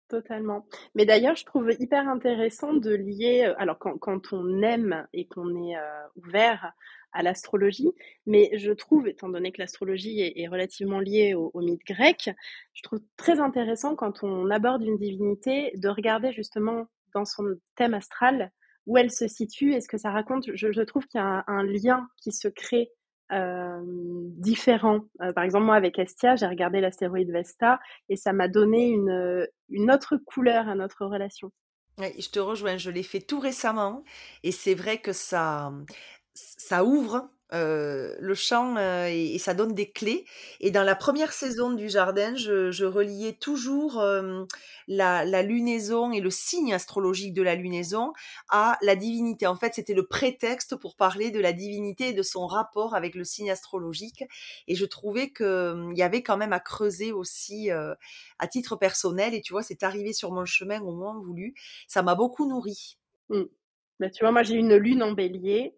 Speaker 2: totalement. Mais d'ailleurs, je trouve hyper intéressant de lier, euh, alors quand, on aime et qu'on est euh, ouvert à l'astrologie, mais je trouve, étant donné que l'astrologie est, relativement liée au, mythe grec, je trouve très intéressant quand on aborde une divinité de regarder justement dans son thème astral où elle se situe et ce que ça raconte. Je, trouve qu'il y a un lien qui se crée euh, différent. Euh, par exemple, moi avec Estia, j'ai regardé l'astéroïde Vesta et ça m'a donné une, une autre couleur à notre relation.
Speaker 1: Ouais, je te rejoins, je l'ai fait tout récemment et c'est vrai que ça, ça ouvre euh, le champ euh, et, ça donne des clés. Et dans la première saison du jardin, je, reliais toujours euh, la, lunaison et le signe astrologique de la lunaison à la divinité. En fait, c'était le prétexte pour parler de la divinité et de son rapport avec le signe astrologique. Et je trouvais qu'il y avait quand même à creuser aussi à titre personnel. Et tu vois, c'est arrivé sur mon chemin au moment voulu. Ça m'a beaucoup nourri.
Speaker 2: Mm. Bah, tu vois, moi j'ai une lune en bélier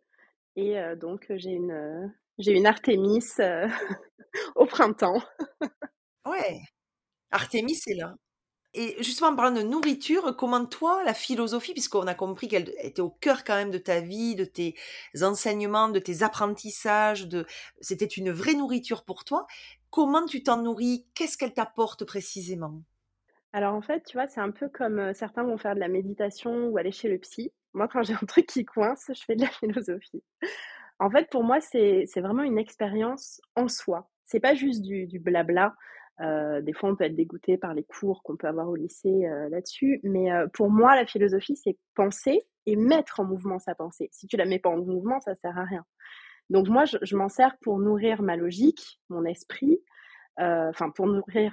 Speaker 2: et euh, donc j'ai une, euh, j'ai une Artémis euh, (laughs) au printemps.
Speaker 1: Ouais, Artémis est là. Et justement, en parlant de nourriture, comment toi, la philosophie, puisqu'on a compris qu'elle était au cœur quand même de ta vie, de tes enseignements, de tes apprentissages, de... c'était une vraie nourriture pour toi, comment tu t'en nourris? Qu'est-ce qu'elle t'apporte précisément?
Speaker 2: Alors en fait, tu vois, c'est un peu comme euh, certains vont faire de la méditation ou aller chez le psy. Moi, quand j'ai un truc qui coince, je fais de la philosophie. En fait, pour moi, c'est vraiment une expérience en soi. C'est pas juste du, du blabla. Euh, des fois, on peut être dégoûté par les cours qu'on peut avoir au lycée euh, là-dessus. Mais euh, pour moi, la philosophie, c'est penser et mettre en mouvement sa pensée. Si tu la mets pas en mouvement, ça sert à rien. Donc moi, je, m'en sers pour nourrir ma logique, mon esprit, enfin pour nourrir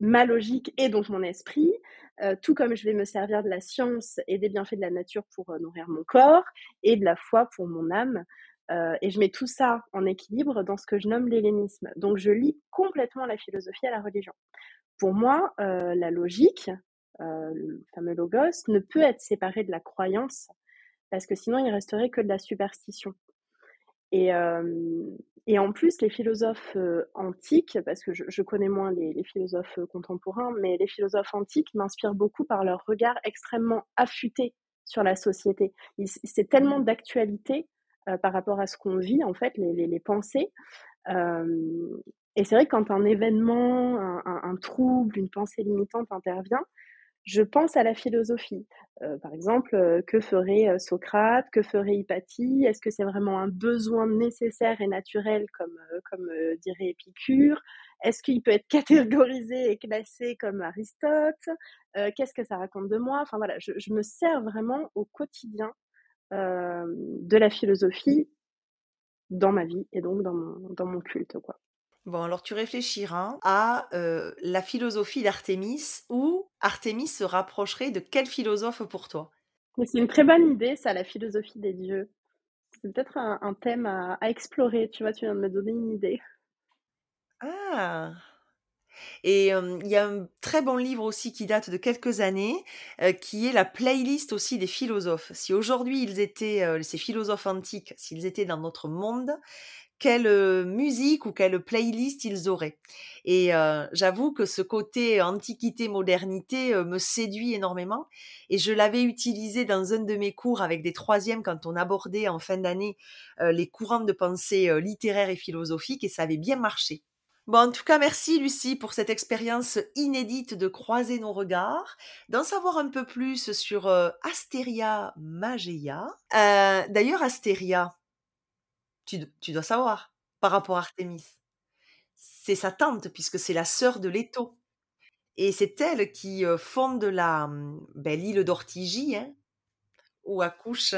Speaker 2: ma logique et donc mon esprit, euh, tout comme je vais me servir de la science et des bienfaits de la nature pour euh, nourrir mon corps et de la foi pour mon âme. Euh, et je mets tout ça en équilibre dans ce que je nomme l'hellénisme. Donc je lis complètement la philosophie à la religion. Pour moi, euh, la logique, le fameux logos, ne peut être séparé de la croyance parce que sinon il resterait que de la superstition. Et, et en plus, les philosophes antiques, parce que je, je connais moins les, les philosophes contemporains, mais les philosophes antiques m'inspirent beaucoup par leur regard extrêmement affûté sur la société. C'est tellement d'actualité euh, par rapport à ce qu'on vit, en fait, les, les, les pensées. Euh, et c'est vrai que quand un événement, un, un, un trouble, une pensée limitante intervient, je pense à la philosophie. Euh, par exemple, euh, que ferait euh, Socrate, que ferait Hypatie Est-ce que c'est vraiment un besoin nécessaire et naturel, comme, comme dirait Épicure? Est-ce qu'il peut être (laughs) catégorisé et classé comme Aristote? Qu'est-ce que ça raconte de moi? Enfin voilà, je, je me sers vraiment au quotidien de la philosophie dans ma vie et donc dans mon, dans mon culte, quoi.
Speaker 1: Bon, alors tu réfléchiras à euh, la philosophie d'Artémis ou Artémis se rapprocherait de quel philosophe pour toi?
Speaker 2: Mais c'est une très bonne idée, ça, la philosophie des dieux. C'est peut-être un, un thème à, à explorer, tu vois, tu viens de me donner une idée.
Speaker 1: Ah Et il y a un très bon livre aussi qui date de quelques années, qui est la playlist aussi des philosophes. Si aujourd'hui ils étaient, ces philosophes antiques, s'ils étaient dans notre monde, quelle musique ou quelle playlist ils auraient. Et j'avoue que ce côté antiquité-modernité me séduit énormément. Et je l'avais utilisé dans un de mes cours avec des troisièmes quand on abordait en fin d'année les courants de pensée littéraires et philosophiques et ça avait bien marché. Bon, en tout cas, merci Lucie pour cette expérience inédite de croiser nos regards, d'en savoir un peu plus sur Astéria Mageia. D'ailleurs, Astéria, tu, dois savoir par rapport à Artémis. C'est sa tante, puisque c'est la sœur de Leto. Et c'est elle qui fonde la, mmh, ben, l'île d'Ortigie, hein, où accouche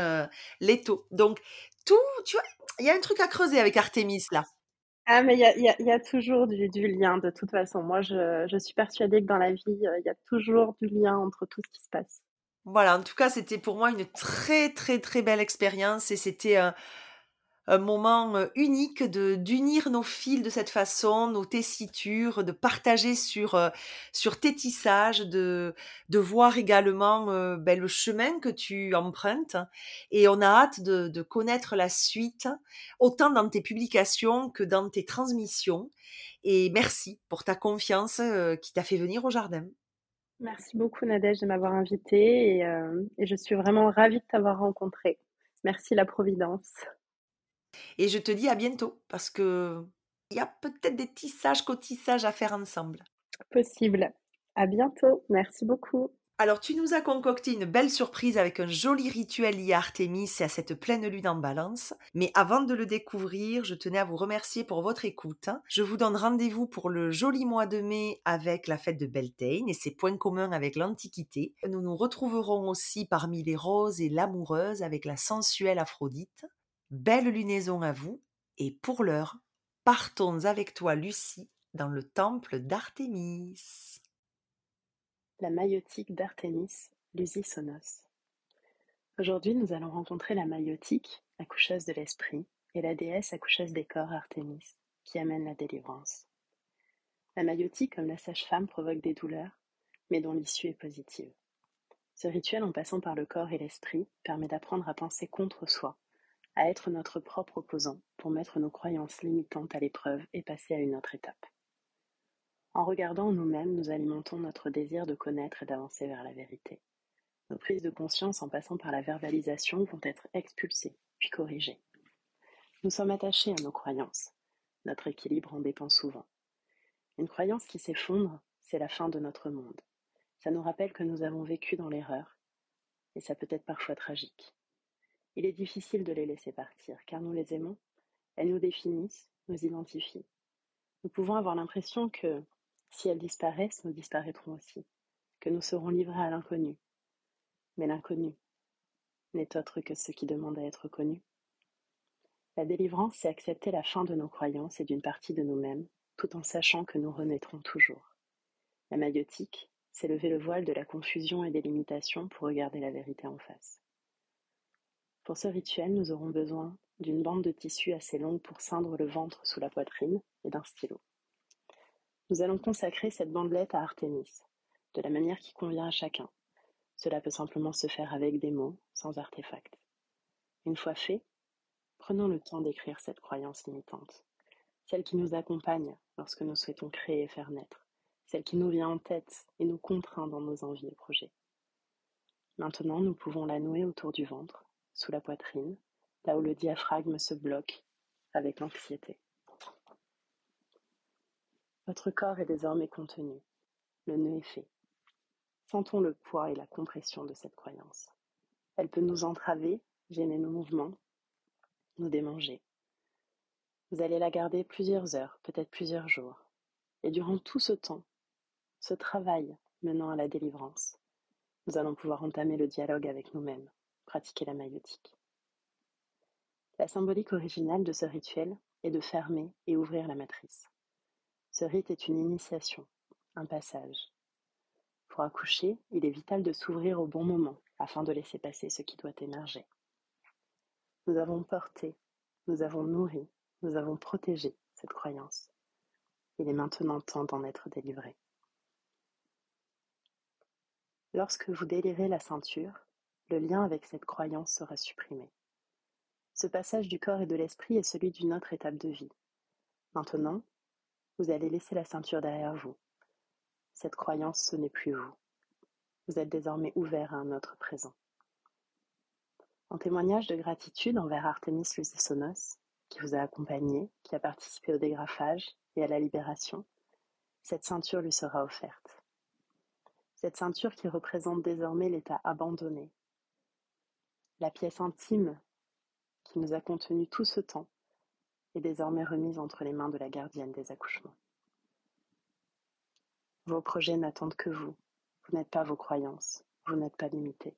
Speaker 1: Leto. Donc, tout, tu vois, il y a un truc à creuser avec Artémis, là.
Speaker 2: Ah, mais il y a, toujours du, lien, de toute façon. Moi, je, je suis persuadée que dans la vie, il y a toujours du lien entre tout ce qui se passe.
Speaker 1: Voilà, en tout cas, c'était pour moi une très, très, très belle expérience et c'était un moment unique de d'unir nos fils de cette façon, nos tessitures, de partager sur sur tes tissages, de de voir également ben, le chemin que tu empruntes. Et on a hâte de, de connaître la suite, autant dans tes publications que dans tes transmissions. Et merci pour ta confiance qui t'a fait venir au jardin.
Speaker 2: Merci beaucoup Nadège de m'avoir invitée et, et je suis vraiment ravie de t'avoir rencontré. Merci la Providence.
Speaker 1: Et je te dis à bientôt parce que il y a peut-être des tissages, cotissages à faire ensemble.
Speaker 2: Possible. À bientôt. Merci beaucoup.
Speaker 1: Alors, tu nous as concocté une belle surprise avec un joli rituel lié à Artémis et à cette pleine lune en balance. Mais avant de le découvrir, je tenais à vous remercier pour votre écoute. Je vous donne rendez-vous pour le joli mois de mai avec la fête de Beltane et ses points communs avec l'Antiquité. Nous nous retrouverons aussi parmi les roses et l'amoureuse avec la sensuelle Aphrodite. Belle lunaison à vous, et pour l'heure, partons avec toi, Lucie, dans le temple d'Artémis.
Speaker 2: La maïotique d'Artémis, Lusisonos. Aujourd'hui, nous allons rencontrer la maïotique, accoucheuse de l'esprit, et la déesse accoucheuse des corps, Artémis, qui amène la délivrance. La maïotique, comme la sage-femme, provoque des douleurs, mais dont l'issue est positive. Ce rituel, en passant par le corps et l'esprit, permet d'apprendre à penser contre soi à être notre propre opposant pour mettre nos croyances limitantes à l'épreuve et passer à une autre étape. En regardant nous-mêmes, nous alimentons notre désir de connaître et d'avancer vers la vérité. Nos prises de conscience en passant par la verbalisation vont être expulsées, puis corrigées. Nous sommes attachés à nos croyances. Notre équilibre en dépend souvent. Une croyance qui s'effondre, c'est la fin de notre monde. Ça nous rappelle que nous avons vécu dans l'erreur, et ça peut être parfois tragique. Il est difficile de les laisser partir, car nous les aimons, elles nous définissent, nous identifient. Nous pouvons avoir l'impression que, si elles disparaissent, nous disparaîtrons aussi, que nous serons livrés à l'inconnu. Mais l'inconnu n'est autre que ce qui demande à être connu. La délivrance, c'est accepter la fin de nos croyances et d'une partie de nous-mêmes, tout en sachant que nous renaîtrons toujours. La maïotique, c'est lever le voile de la confusion et des limitations pour regarder la vérité en face. Pour ce rituel, nous aurons besoin d'une bande de tissu assez longue pour ceindre le ventre sous la poitrine et d'un stylo. Nous allons consacrer cette bandelette à Artémis, de la manière qui convient à chacun. Cela peut simplement se faire avec des mots, sans artefact. Une fois fait, prenons le temps d'écrire cette croyance limitante, celle qui nous accompagne lorsque nous souhaitons créer et faire naître, celle qui nous vient en tête et nous contraint dans nos envies et projets. Maintenant, nous pouvons la nouer autour du ventre sous la poitrine, là où le diaphragme se bloque avec l'anxiété. Votre corps est désormais contenu. Le nœud est fait. Sentons le poids et la compression de cette croyance. Elle peut nous entraver, gêner nos mouvements, nous démanger. Vous allez la garder plusieurs heures, peut-être plusieurs jours. Et durant tout ce temps, ce travail menant à la délivrance, nous allons pouvoir entamer le dialogue avec nous-mêmes pratiquer la maïotique. La symbolique originale de ce rituel est de fermer et ouvrir la matrice. Ce rite est une initiation, un passage. Pour accoucher, il est vital de s'ouvrir au bon moment afin de laisser passer ce qui doit émerger. Nous avons porté, nous avons nourri, nous avons protégé cette croyance. Il est maintenant temps d'en être délivré. Lorsque vous délirez la ceinture, le lien avec cette croyance sera supprimé. Ce passage du corps et de l'esprit est celui d'une autre étape de vie. Maintenant, vous allez laisser la ceinture derrière vous. Cette croyance, ce n'est plus vous. Vous êtes désormais ouvert à un autre présent. En témoignage de gratitude envers Artemis Lucesonos, qui vous a accompagné, qui a participé au dégrafage et à la libération, cette ceinture lui sera offerte. Cette ceinture qui représente désormais l'état abandonné, la pièce intime qui nous a contenu tout ce temps est désormais remise entre les mains de la gardienne des accouchements. Vos projets n'attendent que vous. Vous n'êtes pas vos croyances. Vous n'êtes pas limité.